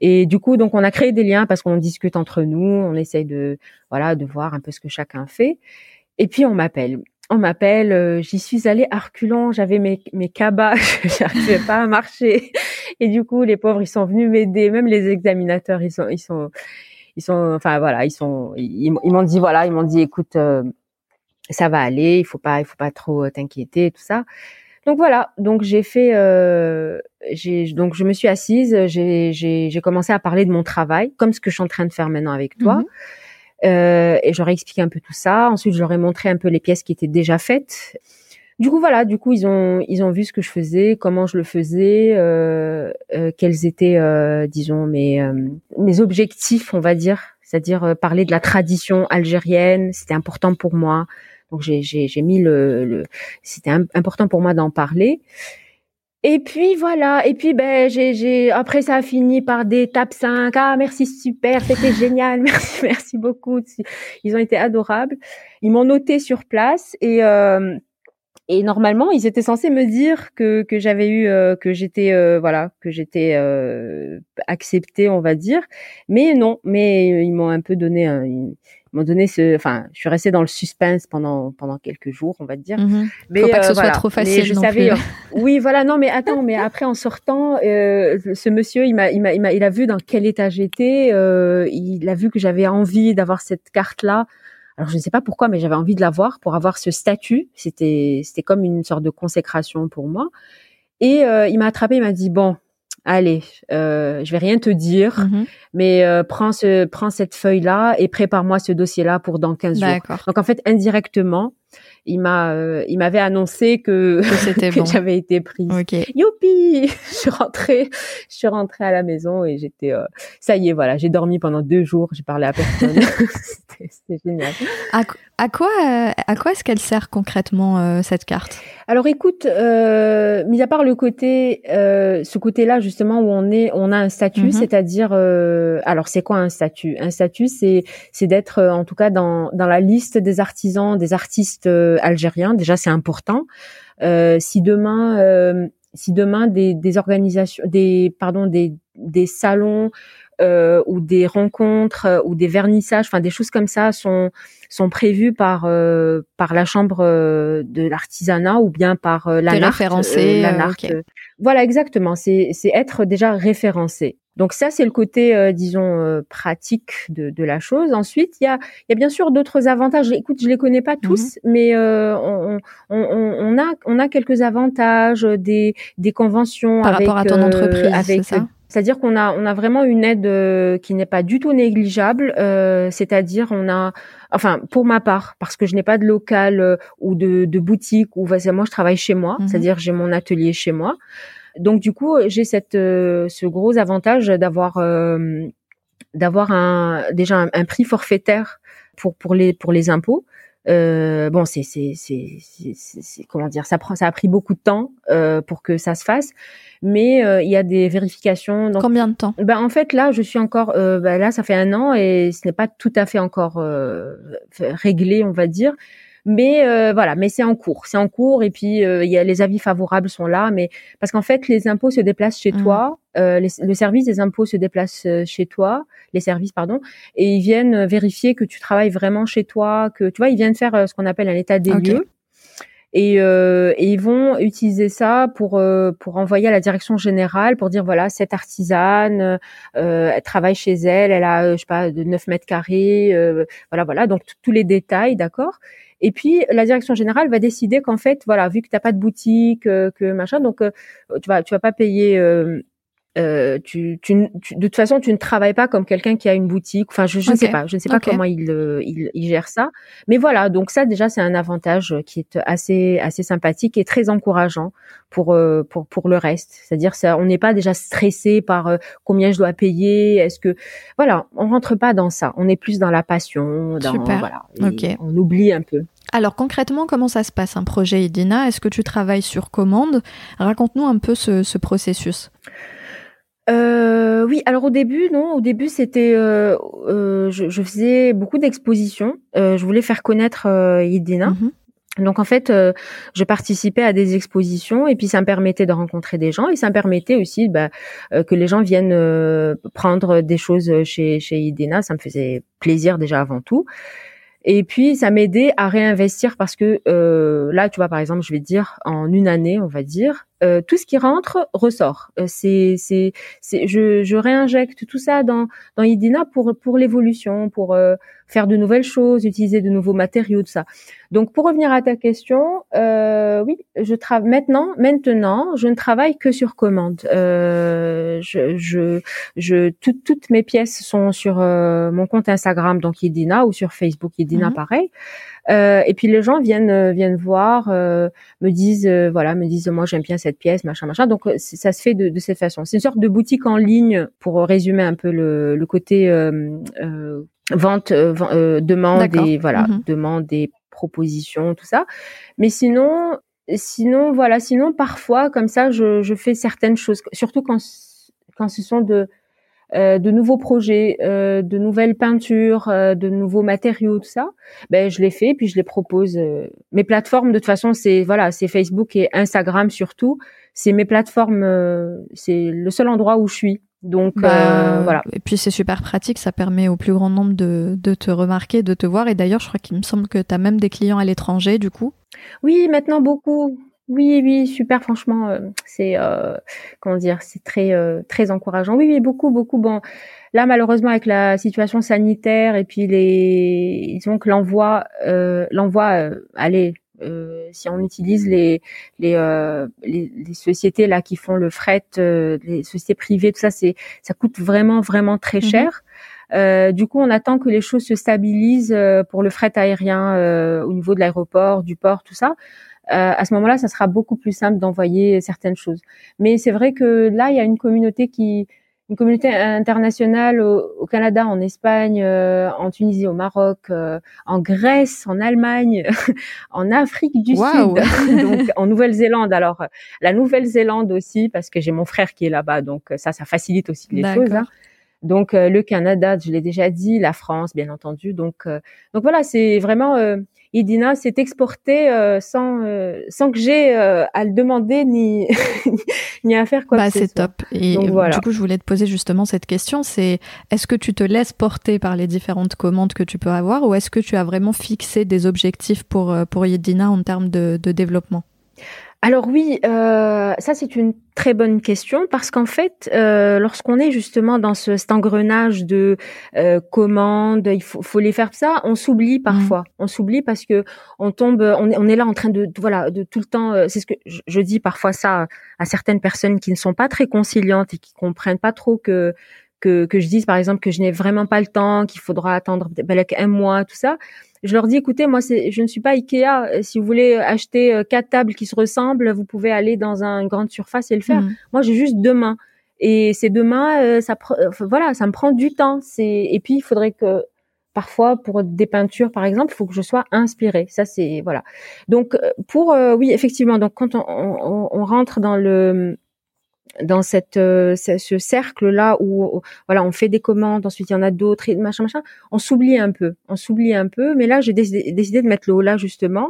Speaker 2: Et du coup, donc, on a créé des liens parce qu'on discute entre nous, on essaye de, voilà, de voir un peu ce que chacun fait. Et puis, on m'appelle on m'appelle, euh, j'y suis allée à j'avais mes, mes cabas, j'arrivais pas à marcher. Et du coup, les pauvres, ils sont venus m'aider, même les examinateurs, ils sont, ils sont, ils sont, enfin voilà, ils sont, ils, m'ont dit voilà, ils m'ont dit écoute, euh, ça va aller, il faut pas, il faut pas trop euh, t'inquiéter, tout ça. Donc voilà, donc j'ai fait, j'ai, donc je me suis assise, j'ai commencé à parler de mon travail, comme ce que je suis en train de faire maintenant avec toi. Mhm. Euh, et j'aurais expliqué un peu tout ça. Ensuite, j'aurais montré un peu les pièces qui étaient déjà faites. Du coup, voilà. Du coup, ils ont ils ont vu ce que je faisais, comment je le faisais, euh, euh, quels étaient, euh, disons, mes euh, mes objectifs, on va dire, c'est-à-dire parler de la tradition algérienne. C'était important pour moi. Donc j'ai j'ai j'ai mis le, le c'était important pour moi d'en parler. Et puis voilà, et puis ben j'ai j'ai après ça a fini par des tapes 5. Ah merci super, c'était génial. Merci merci beaucoup. Ils ont été adorables. Ils m'ont noté sur place et euh, et normalement, ils étaient censés me dire que que j'avais eu euh, que j'étais euh, voilà, que j'étais euh, acceptée, on va dire. Mais non, mais ils m'ont un peu donné un, m'ont donné ce, enfin, je suis restée dans le suspense pendant pendant quelques jours, on va dire.
Speaker 1: Mm-hmm. Mais Faut pas que ce euh, soit trop facile. je savais.
Speaker 2: oui, voilà. Non, mais attends, mais après en sortant, euh, ce monsieur, il m'a, il m'a, il m'a, il a vu dans quel état j'étais. Euh, il a vu que j'avais envie d'avoir cette carte là. Alors je ne sais pas pourquoi, mais j'avais envie de l'avoir pour avoir ce statut. C'était, c'était comme une sorte de consécration pour moi. Et euh, il m'a attrapé, il m'a dit bon, allez, euh, je vais rien te dire, mm-hmm. mais euh, prends ce, prends cette feuille là et prépare-moi ce dossier là pour dans 15 jours. Donc en fait indirectement, il m'a, euh, il m'avait annoncé que, que, j'avais été prise. Youpi Je suis rentrée, je suis rentrée à la maison et j'étais, euh, ça y est, voilà, j'ai dormi pendant deux jours, j'ai parlé à personne. C'était génial.
Speaker 1: À, quoi, euh, à quoi est-ce qu'elle sert concrètement cette carte?
Speaker 2: Alors écoute, euh, mis à part le côté, ce côté-là justement où on est, on a un statut, mhm. c'est-à-dire, alors c'est quoi un statut? Un statut, c'est, c'est d'être en tout cas dans dans la liste des artisans, des artistes algérien. Déjà, c'est important. Euh, si demain, euh, si demain des, des, organisations, des pardon, des, des salons euh, ou des rencontres euh, ou des vernissages, enfin des choses comme ça sont sont prévues par euh, par la chambre euh, de l'artisanat ou bien par la
Speaker 1: référencé.
Speaker 2: Voilà exactement. C'est c'est être déjà référencé. Donc ça, c'est le côté, euh, disons, euh, pratique de, de, la chose. Ensuite, il y a, y a bien sûr d'autres avantages. Écoute, je les connais pas tous, mhm. mais euh, on, on, on, a, on a quelques avantages, des, des conventions
Speaker 1: par rapport à ton entreprise,
Speaker 2: avec,
Speaker 1: ça?
Speaker 2: C'est-à-dire qu'on a on a vraiment une aide qui n'est pas du tout négligeable. c'est-à-dire on a, enfin pour ma part, parce que je n'ai pas de local ou de, de boutique ou moi je travaille chez moi, mhm. c'est-à-dire j'ai mon atelier chez moi. Donc du coup, j'ai cette euh, ce gros avantage d'avoir euh, d'avoir un déjà un, prix forfaitaire pour pour les pour les impôts. Euh, bon, c'est c'est c'est comment dire, ça prend ça a pris beaucoup de temps euh, pour que ça se fasse, mais euh, il y a des vérifications.
Speaker 1: Donc, Combien de temps?
Speaker 2: Ben en fait là, je suis encore ben, là, ça fait un an et ce n'est pas tout à fait encore réglé, on va dire. Mais euh, voilà, mais c'est en cours, c'est en cours et puis euh, il y a les avis favorables sont là, mais parce qu'en fait les impôts se déplacent chez mmh. toi, euh, le service des impôts se déplace chez toi, les services pardon, et ils viennent vérifier que tu travailles vraiment chez toi, que tu vois ils viennent faire ce qu'on appelle un état des lieux. Et, et, ils vont utiliser ça pour pour envoyer à la direction générale pour dire voilà cette artisane elle travaille chez elle elle a je sais pas de 9 mètres carrés voilà voilà donc tous les détails d'accord et puis la direction générale va décider qu'en fait, voilà, vu que t'as pas de boutique, euh, que machin, donc euh, tu vas tu vas pas payer. Euh, euh tu, tu, de toute façon, tu ne travailles pas comme quelqu'un qui a une boutique. Enfin, je, ne sais pas, je ne sais pas comment il, il, il, gère ça. Mais voilà, donc ça déjà, c'est un avantage qui est assez assez sympathique et très encourageant pour pour pour le reste. C'est-à-dire, ça, on n'est pas déjà stressé par combien je dois payer. Est-ce que voilà, on rentre pas dans ça. On est plus dans la passion. Dans,
Speaker 1: Super.
Speaker 2: Voilà,
Speaker 1: On
Speaker 2: oublie un peu.
Speaker 1: Alors concrètement, comment ça se passe un projet Idina? Est-ce que tu travailles sur commande? Raconte-nous un peu ce, processus.
Speaker 2: Euh, oui, alors au début, non, au début c'était, euh, euh, je, faisais beaucoup d'expositions. je voulais faire connaître Idina. Mhm. Donc en fait, je participais à des expositions et puis ça me permettait de rencontrer des gens et ça me permettait aussi bah, que les gens viennent prendre des choses chez chez Idina. Ça me faisait plaisir déjà avant tout. Et puis ça m'aidait à réinvestir parce que euh, là, tu vois, par exemple, je vais dire en une année, on va dire, euh, tout ce qui rentre ressort. Euh, c'est, c'est, je, je réinjecte tout ça dans dans Idina pour pour l'évolution, pour euh, faire de nouvelles choses, utiliser de nouveaux matériaux, tout ça. Donc pour revenir à ta question, euh, oui, je travaille maintenant. Maintenant, je ne travaille que sur commande. Euh, je, je, je toutes toutes mes pièces sont sur mon compte Instagram, donc Idina, ou sur Facebook Idina, mhm. pareil. Euh, et puis les gens viennent euh, viennent voir, euh, me disent voilà, me disent moi j'aime bien cette pièce, machin machin. Donc ça se fait de, de cette façon. C'est une sorte de boutique en ligne pour résumer un peu le, le côté vente, demande et voilà, mm-hmm. demande des propositions, tout ça. Mais sinon, sinon voilà, sinon parfois comme ça je, je fais certaines choses, surtout quand quand ce sont de euh, de nouveaux projets, euh, de nouvelles peintures, euh, de nouveaux matériaux, tout ça, ben je les fais puis je les propose. Mes plateformes, de toute façon, c'est voilà, c'est Facebook et Instagram surtout. C'est mes plateformes, c'est le seul endroit où je suis. Donc bah, voilà.
Speaker 1: Et puis c'est super pratique, ça permet au plus grand nombre de, de te remarquer, de te voir. Et d'ailleurs, je crois qu'il me semble que tu as même des clients à l'étranger, du coup.
Speaker 2: Oui, maintenant beaucoup. Oui, oui, super. Franchement, euh, c'est euh, comment dire, c'est très euh, très encourageant. Oui, oui, beaucoup, beaucoup. Bon, là, malheureusement, avec la situation sanitaire et puis les, disons que l'envoi, l'envoi, allez, si on utilise les les, les, sociétés là qui font le fret, les sociétés privées, tout ça, c'est ça coûte vraiment vraiment très mmh cher. du coup, on attend que les choses se stabilisent pour le fret aérien au niveau de l'aéroport, du port, tout ça. Euh, à ce moment-là, ça sera beaucoup plus simple d'envoyer certaines choses. Mais c'est vrai que là, il y a une communauté qui, une communauté internationale au, Canada, en Espagne, euh, en Tunisie, au Maroc, euh, en Grèce, en Allemagne, en Afrique du Sud, donc en Nouvelle-Zélande. Alors la Nouvelle-Zélande aussi, parce que j'ai mon frère qui est là-bas, donc ça, ça facilite aussi les choses. Hein. Donc le Canada, je l'ai déjà dit, la France, bien entendu. Donc donc voilà, c'est vraiment Idina s'est exporté euh, sans euh, sans que j'ai euh, à le demander ni ni à faire quoi
Speaker 1: bah, c'est top. Et du coup, je voulais te poser justement cette question, c'est est-ce que tu te laisses porter par les différentes commandes que tu peux avoir ou est-ce que tu as vraiment fixé des objectifs pour pour Idina en termes de, de développement?
Speaker 2: Alors oui, euh, ça c'est une très bonne question parce qu'en fait, euh, lorsqu'on est justement dans ce, cet engrenage de euh, commandes, il faut, faut, les faire ça, on s'oublie parfois. Mmh. On s'oublie parce que on tombe, on est, on est là en train de, voilà, de tout le temps. Euh, c'est ce que je, je, dis parfois ça à certaines personnes qui ne sont pas très conciliantes et qui comprennent pas trop que que, que je dise par exemple que je n'ai vraiment pas le temps, qu'il faudra attendre peut-être un mois, tout ça je leur dis écoutez moi c'est je ne suis pas Ikea. Euh, si vous voulez acheter euh, quatre tables qui se ressemblent vous pouvez aller dans une grande surface et le faire. Mmh. moi j'ai juste deux mains. Et ces deux mains euh, ça voilà ça me prend du temps. C'est et puis il faudrait que parfois pour des peintures par exemple il faut que je sois inspirée. Ça c'est voilà. Donc pour oui effectivement. Donc quand on, on, on rentre dans le dans cette ce cercle là où voilà on fait des commandes ensuite il y en a d'autres et machin machin on s'oublie un peu on s'oublie un peu mais là j'ai décidé, décidé, de mettre le haut là justement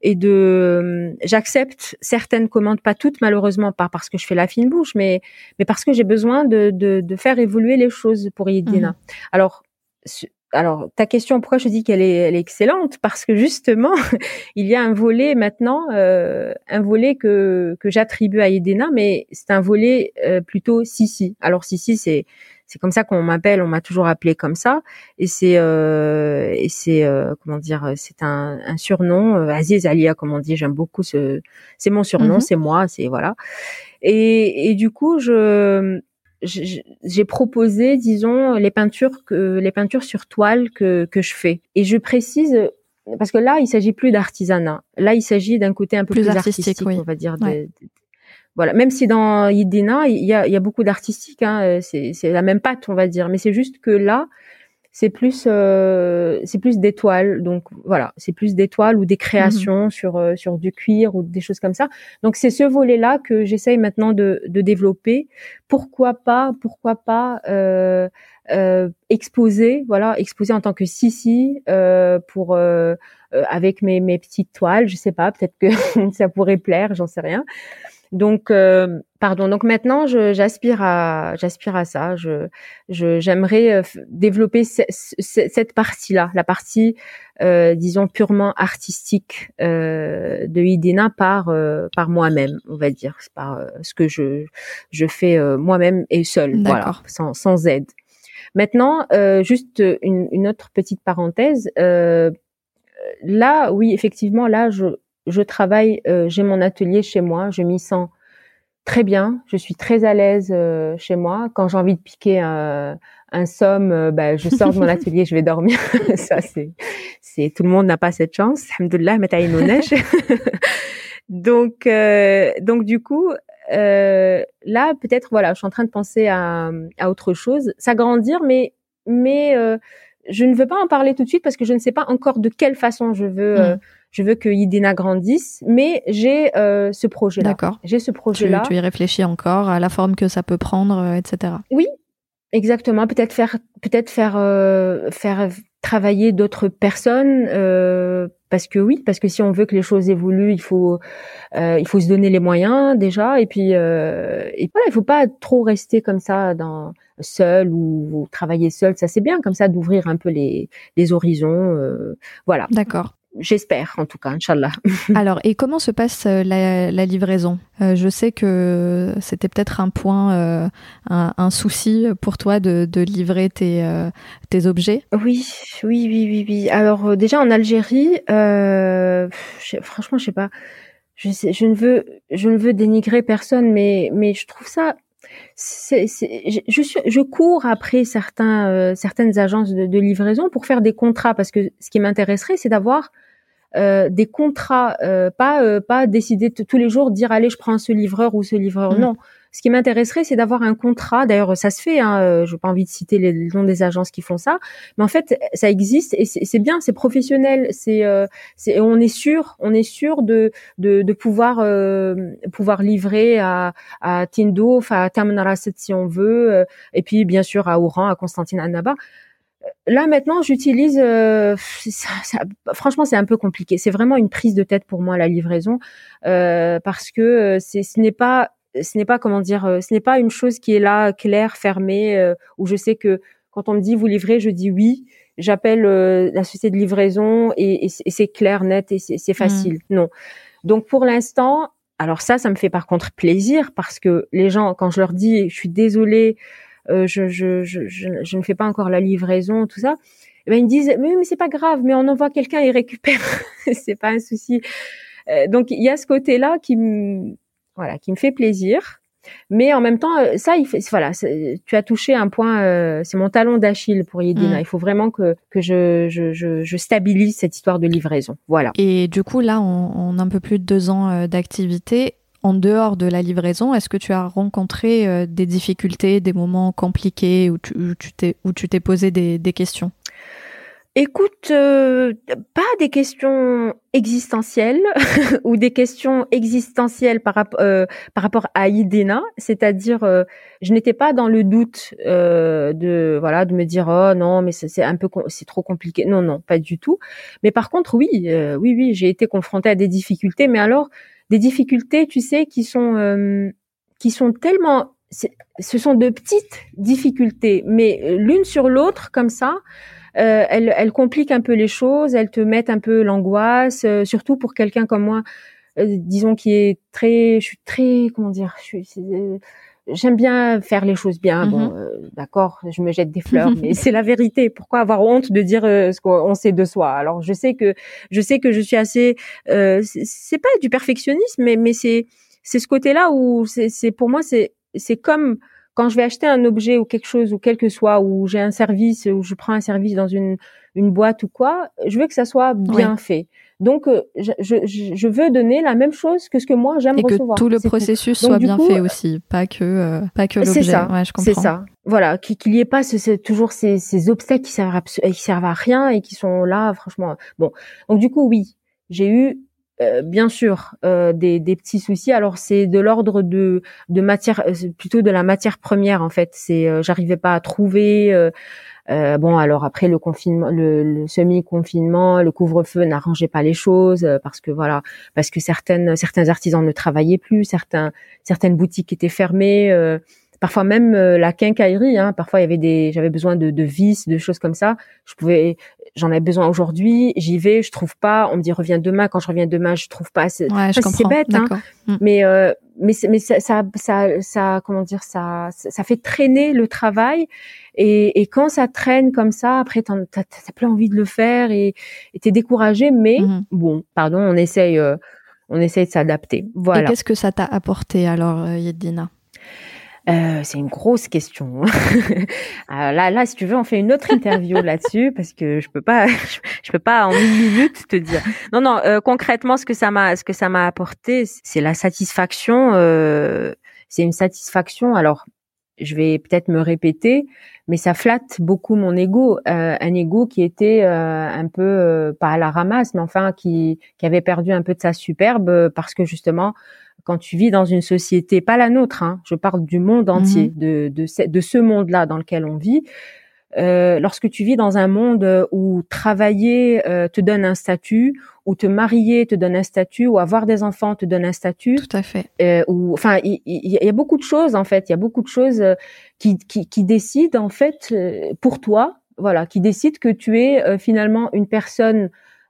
Speaker 2: et de j'accepte certaines commandes pas toutes malheureusement pas parce que je fais la fine bouche mais mais parce que j'ai besoin de, de, de faire évoluer les choses pour Yedina. Mmh. Alors alors ta question pourquoi je dis qu'elle est, elle est excellente? Parce que justement il y a un volet maintenant euh, un volet que que j'attribue à Yedina mais c'est un volet euh, plutôt Sissi. Alors Sissi c'est c'est comme ça qu'on m'appelle, on m'a toujours appelé comme ça, et c'est euh, et c'est euh, comment dire, c'est un, un, surnom, euh, Aziz Alia comme on dit, j'aime beaucoup ce, c'est mon surnom, mhm. c'est moi, c'est voilà, et, et du coup je j'ai proposé, disons, les peintures que les peintures sur toile que que je fais, et je précise parce que là, il s'agit plus d'artisanat. Là, il s'agit d'un côté un peu plus, artistique, on va dire, voilà, même si dans Yidina, il y a, il y a beaucoup d'artistique, hein, euh, c'est, c'est la même patte, on va dire, mais c'est juste que là, c'est plus, euh, c'est plus d'étoiles, donc voilà, c'est plus d'étoiles ou des créations mhm. sur euh, sur du cuir ou des choses comme ça. Donc c'est ce volet-là que j'essaye maintenant de, de développer. Pourquoi pas, pourquoi pas euh, euh, exposer, voilà, exposer en tant que Sissi euh, pour euh, avec mes, mes petites toiles, je sais pas, peut-être que ça pourrait plaire, j'en sais rien. Donc, euh, pardon. Donc maintenant, j'aspire à, j'aspire à ça. Je, j'aimerais euh, développer cette partie-là, la partie, euh, disons purement artistique euh, de Idina par par moi-même, on va dire, par ce que je je fais moi-même et seul, voilà, sans sans aide. Maintenant, juste une, une, autre petite parenthèse. là, oui, effectivement, là, je je travaille, euh, j'ai mon atelier chez moi, je m'y sens très bien, je suis très à l'aise euh, chez moi. Quand j'ai envie de piquer un, un somme, euh, bah, je sors de mon atelier, je vais dormir. Ça, c'est, c'est tout le monde n'a pas cette chance. Alhamdoulilah, neige. donc, donc du coup, là, peut-être, voilà, je suis en train de penser à, à autre chose, s'agrandir, mais, mais je ne veux pas en parler tout de suite parce que je ne sais pas encore de quelle façon je veux. Mmh je veux que Idena grandisse, mais j'ai euh, ce projet-là.
Speaker 1: D'accord.
Speaker 2: J'ai ce projet-là.
Speaker 1: Tu, tu, y réfléchis encore à la forme que ça peut prendre, euh, etc.
Speaker 2: Oui, exactement. Peut-être faire, peut-être faire, euh, faire travailler d'autres personnes, euh, parce que oui, parce que si on veut que les choses évoluent, il faut, il faut se donner les moyens déjà, et puis, et voilà, il faut pas trop rester comme ça dans seul ou, ou travailler seul. Ça c'est bien comme ça d'ouvrir un peu les, les horizons, voilà.
Speaker 1: D'accord.
Speaker 2: J'espère, en tout cas, Inch'Allah.
Speaker 1: Alors, et comment se passe euh, la, la livraison? Euh, Je sais que c'était peut-être un point, euh, un, un, souci pour toi de, de livrer tes, euh, tes objets.
Speaker 2: Oui, oui, oui, oui, oui. Alors, déjà en Algérie, franchement, je sais pas. Je, sais, je ne veux, je ne veux dénigrer personne, mais, mais je trouve ça je, je, suis, je cours après certains, euh, certaines agences de, de, livraison pour faire des contrats parce que ce qui m'intéresserait, c'est d'avoir euh, des contrats, euh, pas euh, pas décider tous les jours dire allez je prends ce livreur ou ce livreur. Mmh. Non, ce qui m'intéresserait c'est d'avoir un contrat. D'ailleurs ça se fait. Hein, je n'ai pas envie de citer les noms des agences qui font ça, mais en fait ça existe et c'est bien, c'est professionnel. C'est c'est on est sûr, on est sûr de de, de pouvoir pouvoir livrer à à Tindouf, à Tamanrasset si on veut, et puis bien sûr à Oran, à Constantine Annaba là maintenant, j'utilise. Euh, franchement, c'est un peu compliqué. C'est vraiment une prise de tête pour moi la livraison euh, parce que euh, c'est ce n'est pas ce n'est pas comment dire ce n'est pas une chose qui est là claire fermée où je sais que quand on me dit vous livrez, je dis oui. J'appelle la société de livraison et, c'est clair, net et c'est facile. Mmh. Non. Donc pour l'instant, alors ça, ça me fait par contre plaisir parce que les gens, quand je leur dis je suis désolée euh, je, je, je, je, ne fais pas encore la livraison, tout ça. Eh ben, ils me disent mais, mais c'est pas grave, mais on envoie quelqu'un et récupère, c'est pas un souci. Euh, donc il y a ce côté-là qui me voilà qui me fait plaisir. Mais en même temps, euh, ça, il fait, voilà, tu as touché un point, c'est mon talon d'Achille pour Yedina. Mm. Il faut vraiment que, que je, je, je, je, stabilise cette histoire de livraison. Voilà.
Speaker 1: Et du coup, là, on, on a un peu plus de deux ans d'activité en dehors de la livraison, est-ce que tu as rencontré euh, des difficultés, des moments compliqués où tu, t'es posé des, questions?
Speaker 2: Écoute, euh, pas des questions existentielles ou des questions existentielles par, euh, par rapport à Idena, c'est-à-dire je n'étais pas dans le doute de voilà de me dire oh non mais c'est un peu c'est trop compliqué. Non non, pas du tout. Mais par contre oui oui oui, j'ai été confrontée à des difficultés mais alors des difficultés, tu sais, qui sont qui sont tellement ce sont de petites difficultés mais l'une sur l'autre comme ça euh, elles, elles compliquent un peu les choses, elles te mettent un peu l'angoisse, euh, surtout pour quelqu'un comme moi, euh, disons qui est très, je suis très, comment dire, je suis, j'aime bien faire les choses bien. Bon, mm-hmm. d'accord, je me jette des fleurs, mais c'est la vérité. Pourquoi avoir honte de dire ce qu'on sait de soi? Alors, je sais que je sais que je suis assez. Euh, c'est pas du perfectionnisme, mais mais c'est c'est ce côté-là où c'est pour moi c'est c'est comme quand je vais acheter un objet ou quelque chose ou quel que soit, ou j'ai un service, ou je prends un service dans une, une boîte ou quoi, je veux que ça soit bien fait. Donc, euh, je, je, je, veux donner la même chose que ce que moi j'aime recevoir.
Speaker 1: Et que tout le processus soit bien fait aussi, pas que euh, pas que l'objet.
Speaker 2: C'est ça. Ouais, je comprends. C'est ça. Voilà, qu'il n'y ait pas ce, toujours ces, ces obstacles qui servent à, qui servent à rien et qui sont là, franchement. Bon, donc du coup, oui, j'ai eu euh, bien sûr euh, des, des, petits soucis. Alors c'est de l'ordre de, de matière, euh, plutôt de la matière première en fait. C'est j'arrivais pas à trouver. bon alors après le confinement, le, semi confinement, le couvre-feu n'arrangeait pas les choses parce que voilà, parce que certaines certains artisans ne travaillaient plus, certains certaines boutiques étaient fermées parfois même la quincaillerie hein, parfois il y avait des j'avais besoin de, de vis de choses comme ça je pouvais j'en ai besoin aujourd'hui, j'y vais, je trouve pas, on me dit reviens demain, quand je reviens demain, je trouve pas. C'est bête, hein, mm. mais euh, mais mais ça, ça, ça, comment dire, ça, ça fait traîner le travail et, et quand ça traîne comme ça, après t'as t'as plus envie de le faire et t'es découragé, mais mm-hmm. bon, pardon, on essaye, euh, on essaye de s'adapter. Voilà.
Speaker 1: Et qu'est-ce que ça t'a apporté alors, euh, Yedina?
Speaker 2: Euh, c'est une grosse question. Alors là, là, si tu veux, on fait une autre interview là-dessus parce que je peux pas, je, peux pas en une minute te dire. Non, non. Euh, concrètement, ce que ça m'a, ce que ça m'a apporté, c'est la satisfaction. Euh, c'est une satisfaction. Alors, je vais peut-être me répéter, mais ça flatte beaucoup mon ego, euh, un ego qui était euh, un peu euh, pas à la ramasse, mais enfin qui qui avait perdu un peu de sa superbe parce que justement quand tu vis dans une société, pas la nôtre, hein, je parle du monde entier, mhm. de, de, ce, de ce monde-là dans lequel on vit, euh, lorsque tu vis dans un monde où travailler euh, te donne un statut, où te marier te donne un statut, ou avoir des enfants te donne un statut.
Speaker 1: Tout à fait.
Speaker 2: Euh, ou, enfin, il y, a beaucoup de choses en fait. Il y a beaucoup de choses euh, qui, qui, qui décident en fait euh, pour toi, voilà, qui décident que tu es finalement une personne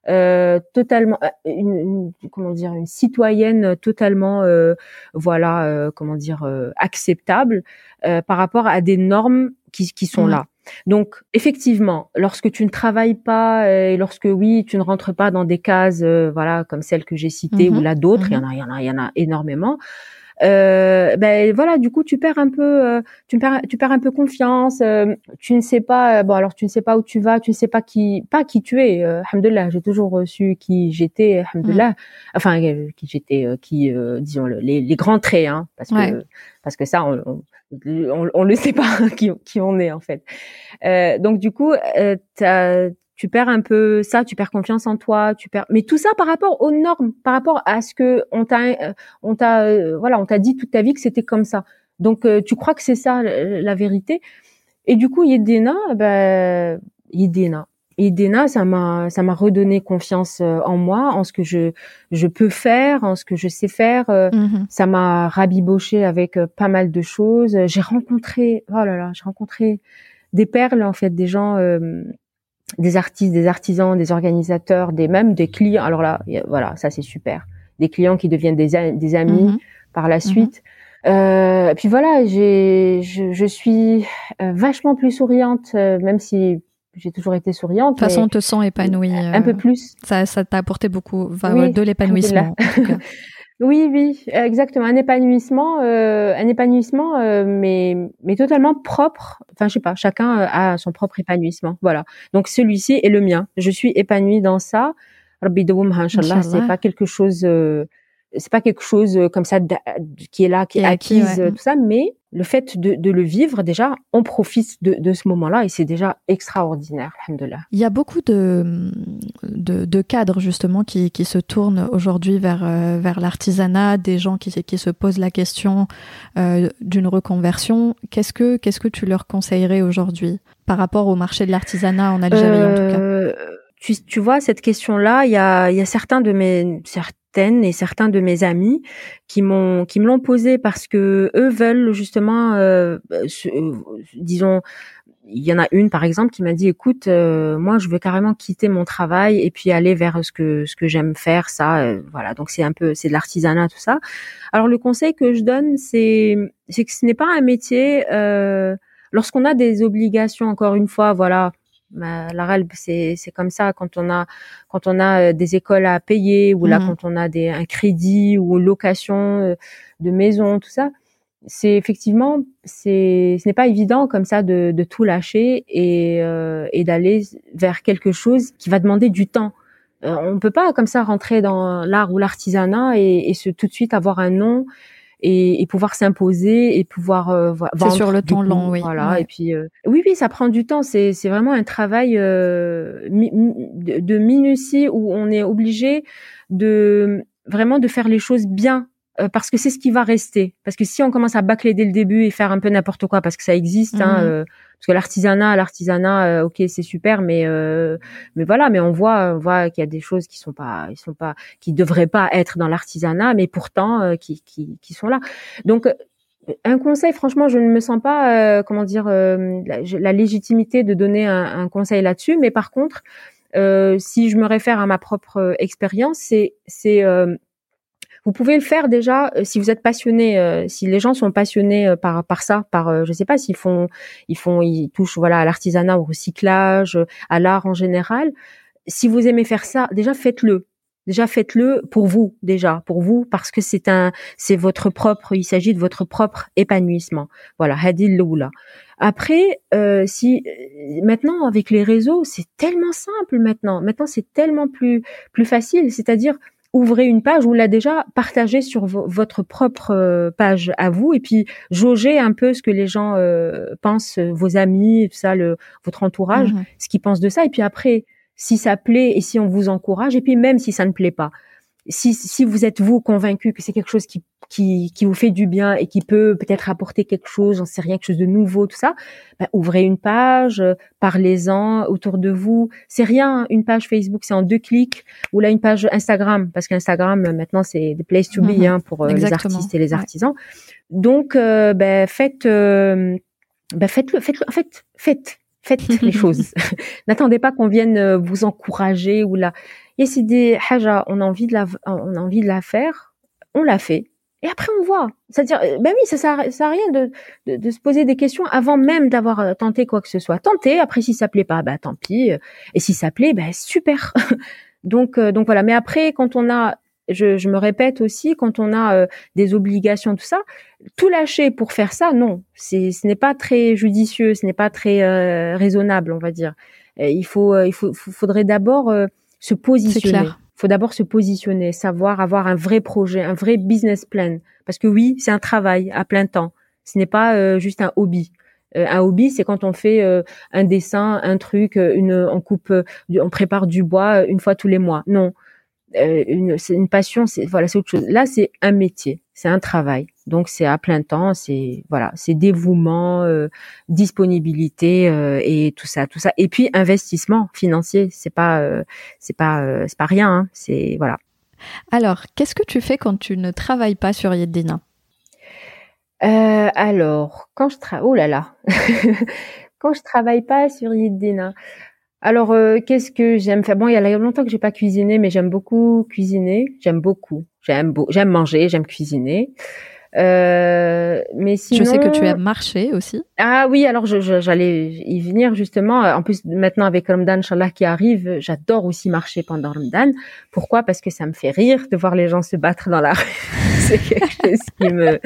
Speaker 2: euh, totalement euh, une, comment dire une citoyenne totalement euh, voilà euh, comment dire acceptable par rapport à des normes qui, qui sont là. Donc effectivement, lorsque tu ne travailles pas et lorsque oui, tu ne rentres pas dans des cases voilà comme celle que j'ai citée ou mhm. là d'autres, il y en a il y en a il y en a énormément euh, ben voilà, du coup tu perds un peu, euh, tu perds, tu perds un peu confiance. Euh, tu ne sais pas, euh, bon alors tu ne sais pas où tu vas, tu ne sais pas qui, pas qui tu es. Euh, j'ai toujours reçu qui j'étais, alhamdoulilah. Mm. Enfin qui j'étais, qui disons les, les, grands traits, hein, parce que parce que ça on, on, on, le sait pas qui, qui on est en fait. donc du coup, euh, tu perds un peu ça, tu perds confiance en toi, tu perds. Mais tout ça par rapport aux normes, par rapport à ce que on t'a, euh, on t'a, euh, voilà, on t'a dit toute ta vie que c'était comme ça. Donc euh, tu crois que c'est ça la, vérité. Et du coup, Yedena, ben Yedena, Yedena, ça m'a, ça m'a redonné confiance en moi, en ce que je, je peux faire, en ce que je sais faire. Mm-hmm. Ça m'a rabiboché avec pas mal de choses. J'ai rencontré, oh là là, j'ai rencontré des perles en fait, des gens des artistes, des artisans, des organisateurs, des même des clients. Alors là, voilà, ça c'est super. Des clients qui deviennent des, des amis mhm. par la mhm. suite. Euh, puis voilà, j'ai, je, je, suis euh, vachement plus souriante, euh, même si j'ai toujours été souriante.
Speaker 1: De toute façon, on te sent épanouie.
Speaker 2: Un peu plus.
Speaker 1: Ça, ça t'a apporté beaucoup, de l'épanouissement.
Speaker 2: Oui, oui, exactement. Un épanouissement, euh, un épanouissement, euh, mais mais totalement propre. Enfin, je sais pas. Chacun euh, a son propre épanouissement. Voilà. Donc celui-ci est le mien. Je suis épanouie dans ça. Rabbi c'est pas quelque chose. c'est pas quelque chose comme ça qui est là, qui est acquise, tout ça, mais le fait de, le vivre, déjà, on profite de, ce moment-là et c'est déjà extraordinaire, alhamdoulilah.
Speaker 1: Il y a beaucoup de, de, cadres, justement, qui, se tournent aujourd'hui vers, euh, vers l'artisanat, des gens qui, qui se posent la question euh, d'une reconversion. Qu'est-ce que, qu'est-ce que tu leur conseillerais aujourd'hui par rapport au marché de l'artisanat en Algérie, en tout cas?
Speaker 2: Euh, tu, tu, vois, cette question-là, il y a, y a certains de mes, et certains de mes amis qui m'ont qui me l'ont posé parce que eux veulent justement euh, euh, disons il y en a une par exemple qui m'a dit écoute euh, moi je veux carrément quitter mon travail et puis aller vers ce que ce que j'aime faire ça voilà. Donc c'est un peu c'est de l'artisanat tout ça. Alors le conseil que je donne c'est c'est que ce n'est pas un métier lorsqu'on a des obligations encore une fois voilà bah, la RALB, c'est c'est comme ça quand on a quand on a euh, des écoles à payer ou là mmh. quand on a des un crédit ou location euh, de maison tout ça. C'est effectivement c'est ce n'est pas évident comme ça de, de tout lâcher et euh, et d'aller vers quelque chose qui va demander du temps. Euh, on peut pas comme ça rentrer dans l'art ou l'artisanat et, et se tout de suite avoir un nom et, et pouvoir s'imposer et pouvoir euh,
Speaker 1: C'est sur le temps long, oui.
Speaker 2: Voilà. Et puis euh, oui, oui, ça prend du temps. C'est c'est vraiment un travail euh, de, de minutie où on est obligé de vraiment de faire les choses bien euh, parce que c'est ce qui va rester. Parce que si on commence à bâcler dès le début et faire un peu n'importe quoi, parce que ça existe, hein, mhm. euh, parce que l'artisanat, l'artisanat, euh, ok, c'est super, mais mais voilà, mais on voit, on voit qu'il y a des choses qui sont pas, ils sont pas, qui devraient pas être dans l'artisanat, mais pourtant qui, qui qui sont là. Donc un conseil, franchement, je ne me sens pas, comment dire, la, légitimité de donner un, un conseil là-dessus, mais par contre, si je me réfère à ma propre expérience, c'est c'est vous pouvez le faire déjà euh, si vous êtes passionné, euh, si les gens sont passionnés euh, par par ça, par je sais pas s'ils font ils font ils touchent voilà à l'artisanat, au recyclage, à l'art en général. Si vous aimez faire ça, déjà faites-le. Déjà faites-le pour vous déjà, pour vous parce que c'est un c'est votre propre, il s'agit de votre propre épanouissement. Voilà, hadil loula. Après, euh, si maintenant avec les réseaux, c'est tellement simple maintenant. Maintenant, c'est tellement plus plus facile. C'est-à-dire, ouvrez une page ou l'a déjà partagé sur votre propre euh, page à vous et puis jaugez un peu ce que les gens euh, pensent, vos amis, tout ça, le, votre entourage, mhm. ce qu'ils pensent de ça. Et puis après, si ça plaît et si on vous encourage, et puis même si ça ne plaît pas, si, si vous êtes vous convaincu que c'est quelque chose qui, qui, qui vous fait du bien et qui peut peut-être apporter quelque chose, j'en sais rien, quelque chose de nouveau, tout ça, bah, ouvrez une page, parlez-en autour de vous. C'est rien, une page Facebook, c'est en deux clics, ou là une page Instagram, parce qu'Instagram maintenant c'est the place to be mhm. hein, pour euh, les artistes et les artisans. Donc, euh, ben, faites, euh, ben, faites-le, faites-le, en fait, faites, faites les choses. N'attendez pas qu'on vienne vous encourager ou là et si des haja, on a envie de la, on a envie de la faire, on la fait. Et après, on voit. C'est-à-dire, euh, ben oui, ça sert, ça rien de, de, de, se poser des questions avant même d'avoir euh, tenté quoi que ce soit. Tenter, après, si ça plaît pas, bah tant pis. Et si ça plaît, ben super. donc, euh, donc voilà. Mais après, quand on a, je, je me répète aussi, quand on a des obligations, tout ça, tout lâcher pour faire ça, non. C'est, ce n'est pas très judicieux, ce n'est pas très raisonnable, on va dire. il faut, il faut, faudrait d'abord se positionner. Il faut d'abord se positionner, savoir avoir un vrai projet, un vrai business plan. Parce que oui, c'est un travail à plein temps. Ce n'est pas euh, juste un hobby. Euh, un hobby, c'est quand on fait euh, un dessin, un truc, une, on coupe, on prépare du bois une fois tous les mois. Non, une, c'est une passion, c'est voilà, c'est autre chose. Là, c'est un métier, c'est un travail. Donc c'est à plein temps, c'est voilà, c'est dévouement, euh, disponibilité euh, et tout ça, tout ça. Et puis investissement financier, c'est pas euh, c'est pas c'est pas rien, hein, c'est voilà.
Speaker 1: Alors, qu'est-ce que tu fais quand tu ne travailles pas sur Yeddina
Speaker 2: Alors, quand je travaille, oh là là, quand je travaille pas sur Yeddina. Alors, qu'est-ce que j'aime faire? Bon, il y a longtemps que j'ai pas cuisiné, mais j'aime beaucoup cuisiner. J'aime beaucoup. J'aime j'aime manger, j'aime cuisiner. Euh, mais sinon,
Speaker 1: je sais que tu aimes marcher aussi.
Speaker 2: Ah oui, alors j'allais y venir justement. En plus, maintenant avec Ramadan, Inch'Allah, qui arrive, j'adore aussi marcher pendant Ramadan. Pourquoi? Parce que ça me fait rire de voir les gens se battre dans la rue. c'est quelque chose qui me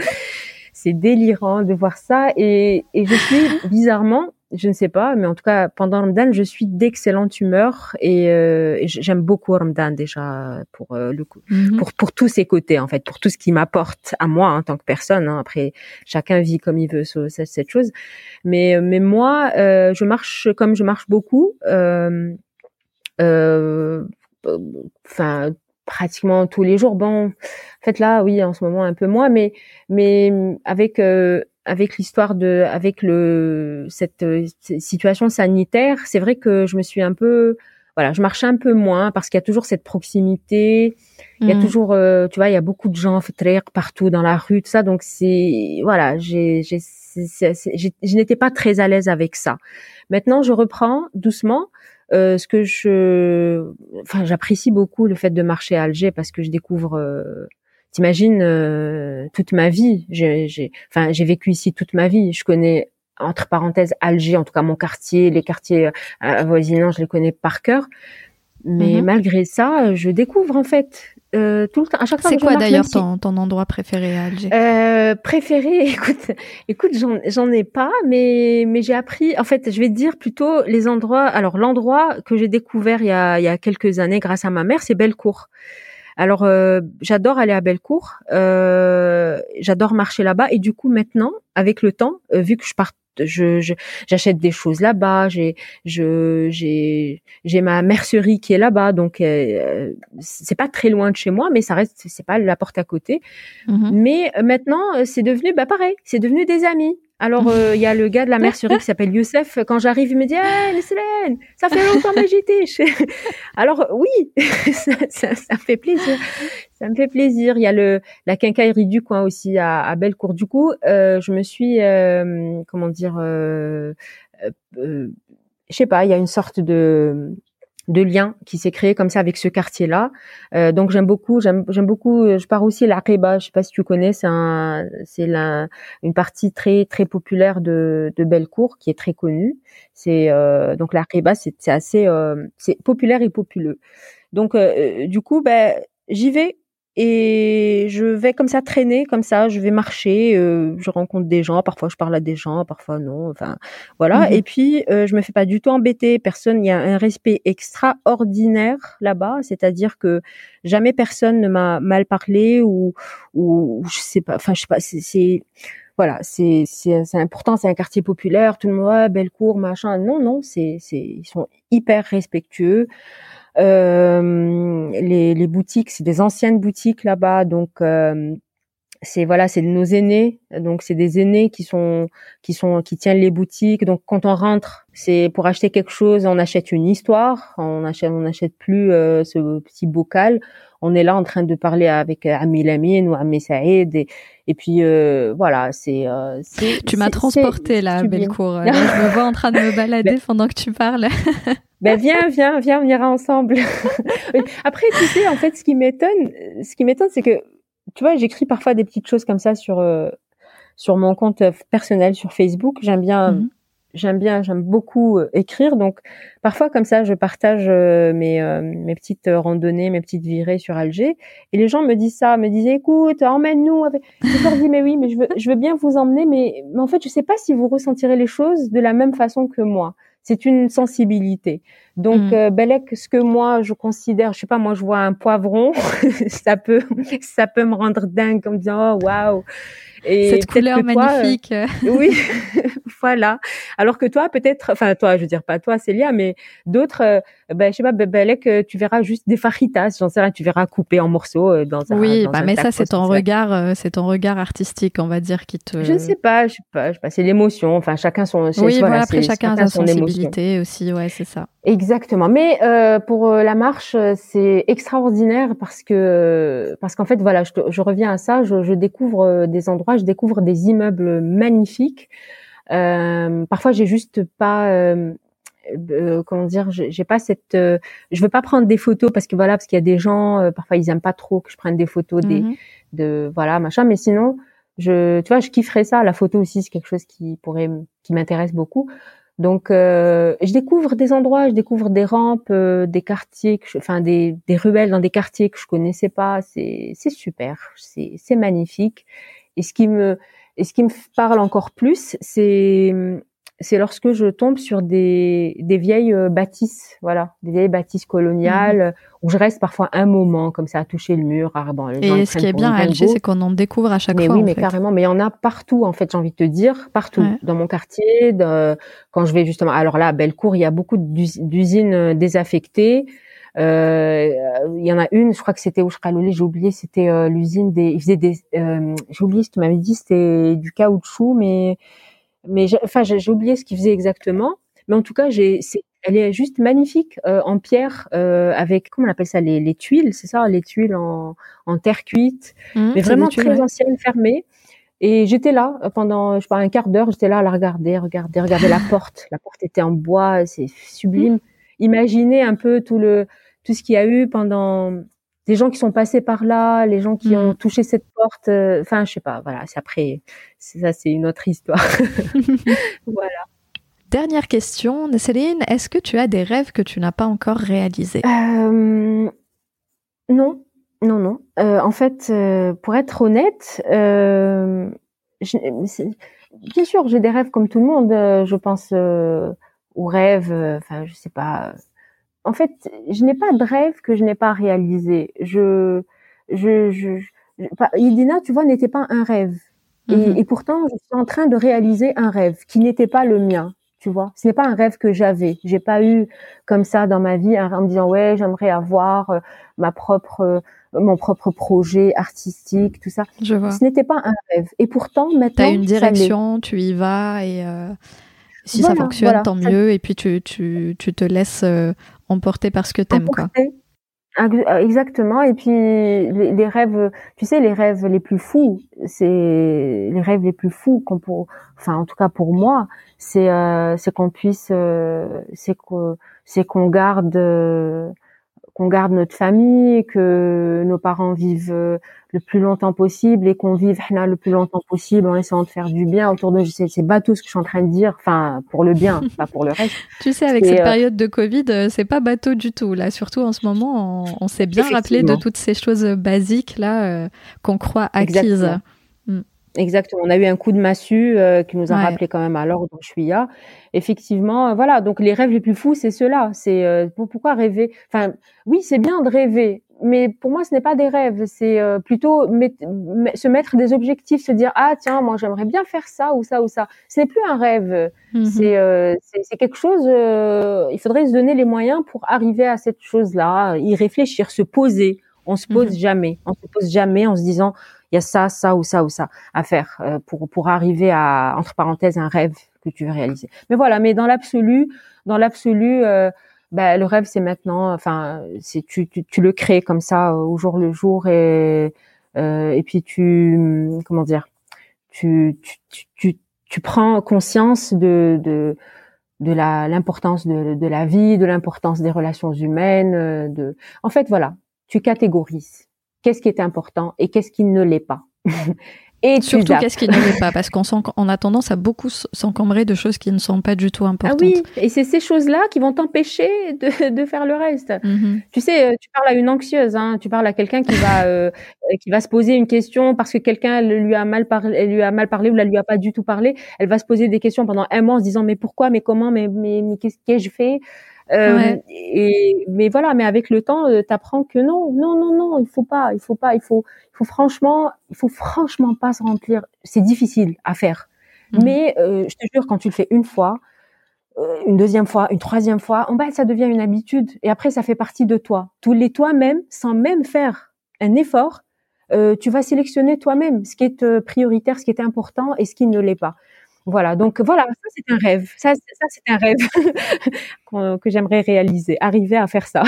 Speaker 2: c'est délirant de voir ça et, et je suis bizarrement je ne sais pas, mais en tout cas, pendant Ramadan, je suis d'excellente humeur et, euh, j'aime beaucoup Ramadan déjà pour euh, le coup, mhm. pour pour tous ses côtés en fait, pour tout ce qui m'apporte à moi en tant que personne. Hein. Après, chacun vit comme il veut cette, cette chose, mais mais moi, euh, je marche comme je marche beaucoup. Euh, euh, enfin pratiquement tous les jours. Bon, en fait là, oui, en ce moment un peu moins, mais mais avec euh, avec l'histoire de avec le cette, situation sanitaire, c'est vrai que je me suis un peu voilà, je marchais un peu moins parce qu'il y a toujours cette proximité. Il y a mmh. toujours, euh, tu vois, il y a beaucoup de gens partout dans la rue, tout ça. Donc c'est, voilà, j'ai, j'ai, je n'étais pas très à l'aise avec ça. Maintenant, je reprends doucement. Euh, ce que je, enfin, j'apprécie beaucoup le fait de marcher à Alger parce que je découvre euh, T'imagines euh, toute ma vie, j'ai, enfin, j'ai vécu ici toute ma vie. Je connais entre parenthèses Alger, en tout cas mon quartier, les quartiers euh, avoisinants, je les connais par cœur. Mais mhm. malgré ça, je découvre en fait euh, tout le temps. À chaque
Speaker 1: fois. C'est quoi d'ailleurs ton, ton, endroit préféré à Alger?
Speaker 2: Euh, Préféré, écoute, écoute, j'en, j'en ai pas, mais mais j'ai appris. En fait, je vais te dire plutôt les endroits. Alors l'endroit que j'ai découvert il y a il y a quelques années grâce à ma mère, c'est Bellecour. Alors euh, j'adore aller à Bellecour, euh, j'adore marcher là-bas et du coup maintenant avec le temps, euh, vu que je pars je j'achète des choses là-bas j'ai je j'ai j'ai ma mercerie qui est là-bas donc euh, c'est pas très loin de chez moi mais ça reste c'est pas la porte à côté mm-hmm. mais maintenant c'est devenu bah pareil c'est devenu des amis alors, euh, il y a le gars de la mercerie qui s'appelle Youssef. Quand j'arrive, il me dit Hey, Célène, ça fait longtemps que j'étais. Alors, oui, ça, ça, ça, fait plaisir. Ça me fait plaisir. Il y a le la quincaillerie du coin aussi à, à Bellecour. Du coup, euh, je me suis, euh, comment dire, euh, euh, je sais pas, il y a une sorte de de lien qui s'est créé comme ça avec ce quartier-là. Euh, donc j'aime beaucoup, j'aime beaucoup. Je pars aussi la Reba, je sais pas si tu connais, c'est un c'est une partie très très populaire de de Bellecour qui est très connue. C'est euh, donc la Reba, c'est c'est assez euh, c'est populaire et populeux. Donc euh, du coup, ben j'y vais et je vais comme ça traîner, comme ça, je vais marcher, euh, je rencontre des gens, parfois je parle à des gens, parfois non, enfin voilà. Mmh et puis euh, je me fais pas du tout embêter, personne, il y a un respect extraordinaire là-bas, c'est-à-dire que jamais personne ne m'a mal parlé ou ou je sais pas, enfin je sais pas, c'est voilà, c'est c'est important, c'est un quartier populaire, tout le monde ouais, belle cour, machin. Non non, c'est c'est ils sont hyper respectueux. Euh, les, les, boutiques, c'est des anciennes boutiques là-bas, donc euh, c'est voilà, c'est nos aînés, donc c'est des aînés qui sont qui sont qui tiennent les boutiques. Donc quand on rentre, c'est pour acheter quelque chose, on achète une histoire, on achète on n'achète plus euh, ce petit bocal. On est là en train de parler avec Ami Lamine ou Ami Saïd et, et puis euh, voilà, c'est euh,
Speaker 1: Tu m'as transporté là, Bellecour. je me vois en train de me balader pendant que tu parles.
Speaker 2: Ben viens, viens, viens, on ira ensemble. Après, tu sais, en fait, ce qui m'étonne, ce qui m'étonne, c'est que, tu vois, j'écris parfois des petites choses comme ça sur euh, sur mon compte personnel sur Facebook. J'aime bien, mhm. j'aime bien, j'aime beaucoup euh, écrire. Donc, parfois comme ça, je partage euh, mes mes petites randonnées, mes petites virées sur Alger. Et les gens me disent ça, me disent, écoute, emmène-nous. Je leur dis, mais oui, mais je veux, je veux bien vous emmener, mais, mais en fait, je sais pas si vous ressentirez les choses de la même façon que moi c'est une sensibilité. Donc, mm. euh, Belek, ce que moi je considère, je sais pas, moi je vois un poivron, ça peut, ça peut me rendre dingue en me disant oh waouh.
Speaker 1: Et cette couleur magnifique.
Speaker 2: oui, voilà. Alors que toi, peut-être, enfin toi, je veux dire pas toi, Célia, mais d'autres, euh, ben je sais pas, Belek, euh, tu verras juste des fajitas, j'en sais rien, tu verras coupé en morceaux euh, dans un.
Speaker 1: Oui, bah, mais ça c'est ton regard, c'est ton regard artistique, on va dire, qui te.
Speaker 2: Je sais pas, je sais pas, je sais pas, c'est l'émotion. Enfin, chacun son.
Speaker 1: Oui, voilà, après chacun a sa sensibilité aussi, ouais, c'est ça.
Speaker 2: Exactement. Mais euh, pour la marche, c'est extraordinaire parce que parce qu'en fait, voilà, je, je reviens à ça, je, je découvre des endroits je découvre des immeubles magnifiques. Euh, parfois, j'ai juste pas euh, euh, comment dire, j'ai pas cette, je veux pas prendre des photos parce que voilà, parce qu'il y a des gens, parfois ils aiment pas trop que je prenne des photos des, mhm. de voilà machin, mais sinon, je, tu vois, je kifferais ça. La photo aussi, c'est quelque chose qui pourrait, qui m'intéresse beaucoup. Donc, je découvre des endroits, je découvre des rampes, des quartiers, que enfin des, des ruelles dans des quartiers que je connaissais pas. C'est, c'est super, c'est, c'est magnifique. Et ce qui me et ce qui me parle encore plus, c'est c'est lorsque je tombe sur des, des vieilles euh, bâtisses, voilà, des vieilles bâtisses coloniales, mhm. où je reste parfois un moment comme ça à toucher le mur.
Speaker 1: Ah, et ce qui est bien à Alger, c'est qu'on en découvre à chaque
Speaker 2: mais
Speaker 1: fois.
Speaker 2: Oui, mais carrément, mais il y en a partout en fait. J'ai envie de te dire, partout dans mon quartier. De, quand je vais justement, alors là, à Bellecour, il y a beaucoup d'usines euh, désaffectées. Euh, il y en a une, je crois que c'était Ouchkalolé, j'ai oublié, c'était euh, l'usine des, ils faisaient des, euh, j'ai oublié ce que tu m'avais dit, c'était du caoutchouc, mais mais enfin j'ai oublié ce qu'il faisait exactement. Mais en tout cas, j'ai, elle est juste magnifique euh, en pierre euh, avec comment on appelle ça les, les tuiles, c'est ça, les tuiles en, en terre cuite, mmh, mais vraiment très ancienne, fermée. Et j'étais là pendant, je sais pas, un quart d'heure, j'étais là à la regarder, regarder, regarder la porte. La porte était en bois, c'est sublime. Mmh. Imaginez un peu tout le tout ce qu'il y a eu pendant des gens qui sont passés par là, les gens qui ont mm. touché cette porte. Euh, enfin, je sais pas. Voilà, c'est après. Ça, c'est une autre histoire. voilà.
Speaker 1: Dernière question, Céline. Est-ce que tu as des rêves que tu n'as pas encore réalisés?
Speaker 2: Euh, Non, non, non. Euh, en fait, euh, pour être honnête, bien sûr, j'ai des rêves comme tout le monde. je pense aux rêves. Enfin, je sais pas en fait, je n'ai pas de rêve que je n'ai pas réalisé. Je, je, je, Idina, tu vois, n'était pas un rêve. Mhm. Et, pourtant, je suis en train de réaliser un rêve qui n'était pas le mien. Tu vois, ce n'est pas un rêve que j'avais. J'ai pas eu comme ça dans ma vie en me disant ouais, j'aimerais avoir euh, ma propre, euh, mon propre projet artistique, tout ça.
Speaker 1: Je vois.
Speaker 2: Ce n'était pas un rêve. Et pourtant, maintenant,
Speaker 1: as une direction, tu y vas et euh, si ça fonctionne, tant mieux. Et puis tu, tu, tu te laisses emporté par ce que t'aimes, quoi.
Speaker 2: Euh, exactement. Et puis les, rêves, tu sais, les rêves les plus fous, c'est les rêves les plus fous qu'on pour, enfin en tout cas pour moi, c'est euh, c'est qu'on puisse, euh, c'est que c'est qu'on garde qu'on garde notre famille, que nos parents vivent euh, le plus longtemps possible et qu'on vive le plus longtemps possible en essayant de faire du bien autour de c'est c'est bateau ce que je suis en train de dire enfin pour le bien pas pour le reste.
Speaker 1: Tu sais avec cette euh, période de Covid euh, c'est pas bateau du tout. Là surtout en ce moment on, s'est bien rappelé de toutes ces choses basiques là qu'on croit acquises.
Speaker 2: Exactement. On a eu un coup de massue euh, qui nous a rappelé quand même à l'ordre Chouïa. Effectivement, euh, voilà. Donc les rêves les plus fous, c'est ceux-là. C'est euh, pourquoi rêver? Enfin, oui, c'est bien de rêver, mais pour moi, ce n'est pas des rêves. C'est plutôt se mettre des objectifs, se dire ah tiens, moi j'aimerais bien faire ça ou ça ou ça. Ce n'est plus un rêve. Mmh c'est c'est quelque chose. il faudrait se donner les moyens pour arriver à cette chose-là, y réfléchir, se poser. On se pose mmh jamais. On se pose jamais en se disant il y a ça, ça ou ça ou ça à faire euh, pour pour arriver à entre parenthèses un rêve que tu veux réaliser. Mais voilà, mais dans l'absolu, dans l'absolu, euh, bah, le rêve c'est maintenant. Enfin, c'est tu, tu, tu le crées comme ça euh, au jour le jour et euh, et puis tu comment dire, tu tu tu, tu prends conscience de de de la l'importance de, de la vie, de l'importance des relations humaines, de en fait voilà, tu catégorises qu'est-ce qui est important et qu'est-ce qui ne l'est pas.
Speaker 1: et surtout qu'est-ce qui ne l'est pas parce qu'on on a tendance à beaucoup s'encombrer de choses qui ne sont pas du tout importantes. Ah oui,
Speaker 2: et c'est ces choses-là qui vont t'empêcher de, de, faire le reste. Mm-hmm. Tu sais, euh, tu parles à une anxieuse, hein, tu parles à quelqu'un qui va euh, qui va se poser une question parce que quelqu'un lui a mal parlé, lui a mal parlé ou la lui a pas du tout parlé. Elle va se poser des questions pendant un mois en se disant mais pourquoi, mais comment, mais mais, mais qu'est-ce que je fais? Euh, et, mais voilà, mais avec le temps, euh, tu apprends que non, non, non, non, il faut pas, il faut pas, il faut, il faut franchement, il faut franchement pas se remplir. C'est difficile à faire, mhm. mais euh, je te jure, quand tu le fais une fois, une deuxième fois, une troisième fois, en bas, ça devient une habitude. Et après, ça fait partie de toi. Tous les toi-même, sans même faire un effort, tu vas sélectionner toi-même ce qui est prioritaire, ce qui est important et ce qui ne l'est pas. Voilà, donc voilà, ça c'est un rêve. Ça, ça c'est un rêve que j'aimerais réaliser, arriver à faire ça.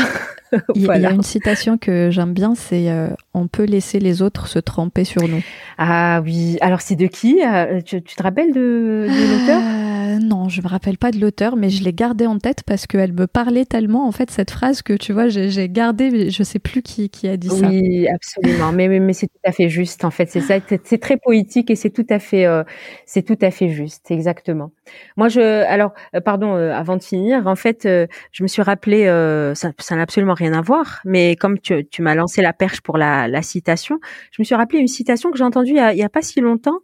Speaker 1: Il y a une citation que j'aime bien, c'est euh, on peut laisser les autres se tremper sur nous.
Speaker 2: Ah oui, alors c'est de qui euh, tu, te rappelles de, de l'auteur?
Speaker 1: Euh, non, je me rappelle pas de l'auteur, mais je l'ai gardée en tête parce qu'elle me parlait tellement, en fait, cette phrase que tu vois, j'ai gardé, je sais plus qui, qui a dit ça.
Speaker 2: Oui, absolument. mais mais, mais c'est tout à fait juste, en fait. C'est ça, c'est très poétique et c'est tout à fait, euh, c'est tout à fait juste, exactement. Moi, je, alors, euh, pardon, avant de finir, en fait, je me suis rappelé, ça, n'a absolument rien à voir, mais comme tu, tu m'as lancé la perche pour la, la citation, je me suis rappelé une citation que j'ai entendue il y a, pas si longtemps.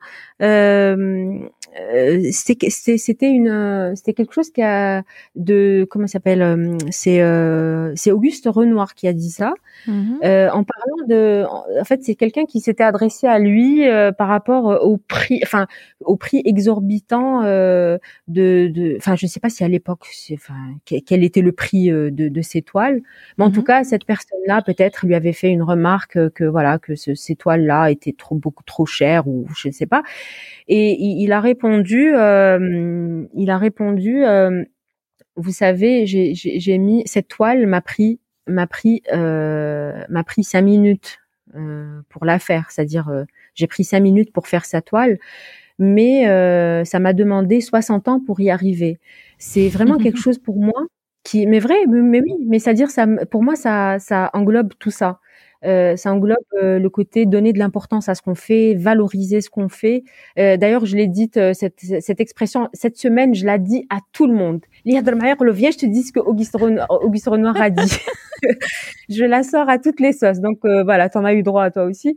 Speaker 2: Euh, c'était une c'était quelque chose qui a de comment s'appelle euh, c'est euh, c'est Auguste Renoir qui a dit ça mhm. en parlant de en fait c'est quelqu'un qui s'était adressé à lui par rapport au prix enfin au prix exorbitant de de enfin je sais pas si à l'époque enfin quel était le prix de, de ces toiles mais en tout mhm. cas cette personne là peut-être lui avait fait une remarque que voilà que ce, ces toiles là étaient trop beaucoup trop chères ou je ne sais pas et il, a répondu, euh, il a répondu, euh, vous savez, j'ai mis cette toile m'a pris m'a pris euh, m'a pris cinq minutes pour la faire, c'est-à-dire j'ai pris cinq minutes pour faire sa toile, mais ça m'a demandé 60 ans pour y arriver. C'est vraiment quelque chose pour moi qui, mais vrai, mais, oui, mais c'est-à-dire ça, pour moi ça ça englobe tout ça. Euh, ça englobe euh, le côté donner de l'importance à ce qu'on fait, valoriser ce qu'on fait. Euh, D'ailleurs, je l'ai dit cette, cette expression cette semaine, je l'ai dit à tout le monde. Viens, je te dis ce que Auguste, Renoir a dit. je la sors à toutes les sauces. Donc voilà, t'en as eu droit à toi aussi.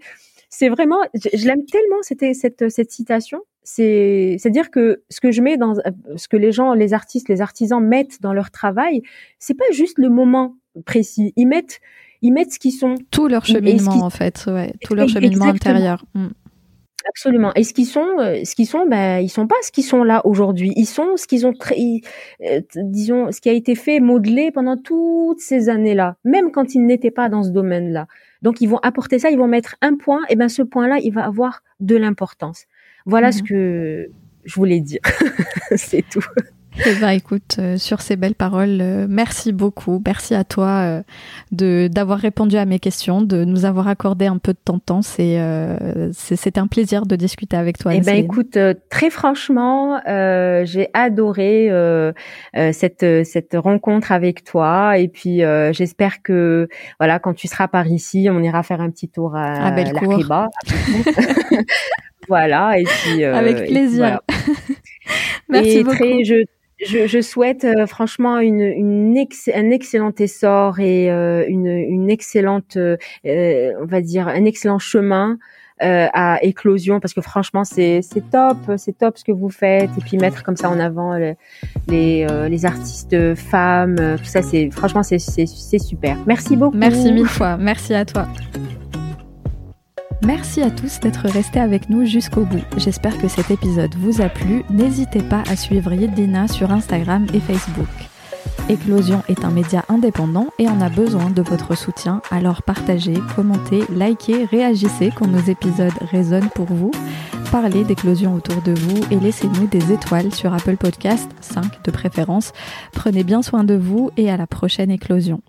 Speaker 2: C'est vraiment, je, l'aime tellement cette, cette, cette citation. C'est, c'est dire que ce que je mets dans, ce que les gens, les artistes, les artisans mettent dans leur travail, c'est pas juste le moment précis. Ils mettent ils mettent ce qu'ils sont.
Speaker 1: Tout leur cheminement, en fait, ouais, tout leur cheminement intérieur. Mm.
Speaker 2: Absolument. Et ce qu'ils sont, euh, ce qu'ils sont, ben ils sont pas ce qu'ils sont là aujourd'hui. Ils sont ce qu'ils ont, euh, disons, ce qui a été fait, modelé pendant toutes ces années-là, même quand ils n'étaient pas dans ce domaine-là. Donc ils vont apporter ça, ils vont mettre un point, et ben ce point-là, il va avoir de l'importance. Voilà ce mm-hmm. que je voulais dire. C'est tout.
Speaker 1: Eh ben, écoute, euh, sur ces belles paroles, euh, merci beaucoup. Merci à toi euh, de d'avoir répondu à mes questions, de nous avoir accordé un peu de ton temps. C'est c'était un plaisir de discuter avec toi.
Speaker 2: Eh ben, écoute, très franchement, j'ai adoré cette cette rencontre avec toi. Et puis, j'espère que voilà, quand tu seras par ici, on ira faire un petit tour à, à
Speaker 1: Bellecour.
Speaker 2: voilà. Et puis,
Speaker 1: avec plaisir. Merci beaucoup.
Speaker 2: je, je, souhaite euh, franchement un excellent essor et euh, une, excellente, euh, on va dire, un excellent chemin à éclosion parce que franchement c'est top, c'est top ce que vous faites et puis mettre comme ça en avant les les, artistes femmes, tout ça franchement c'est super. Merci beaucoup.
Speaker 1: Merci mille fois. Merci à toi. Merci à tous d'être restés avec nous jusqu'au bout. J'espère que cet épisode vous a plu. N'hésitez pas à suivre Yedina sur Instagram et Facebook. Éclosion est un média indépendant et on a besoin de votre soutien, alors partagez, commentez, likez, réagissez quand nos épisodes résonnent pour vous. Parlez d'éclosion autour de vous et laissez-nous des étoiles sur Apple Podcast, 5 de préférence. Prenez bien soin de vous et à la prochaine éclosion.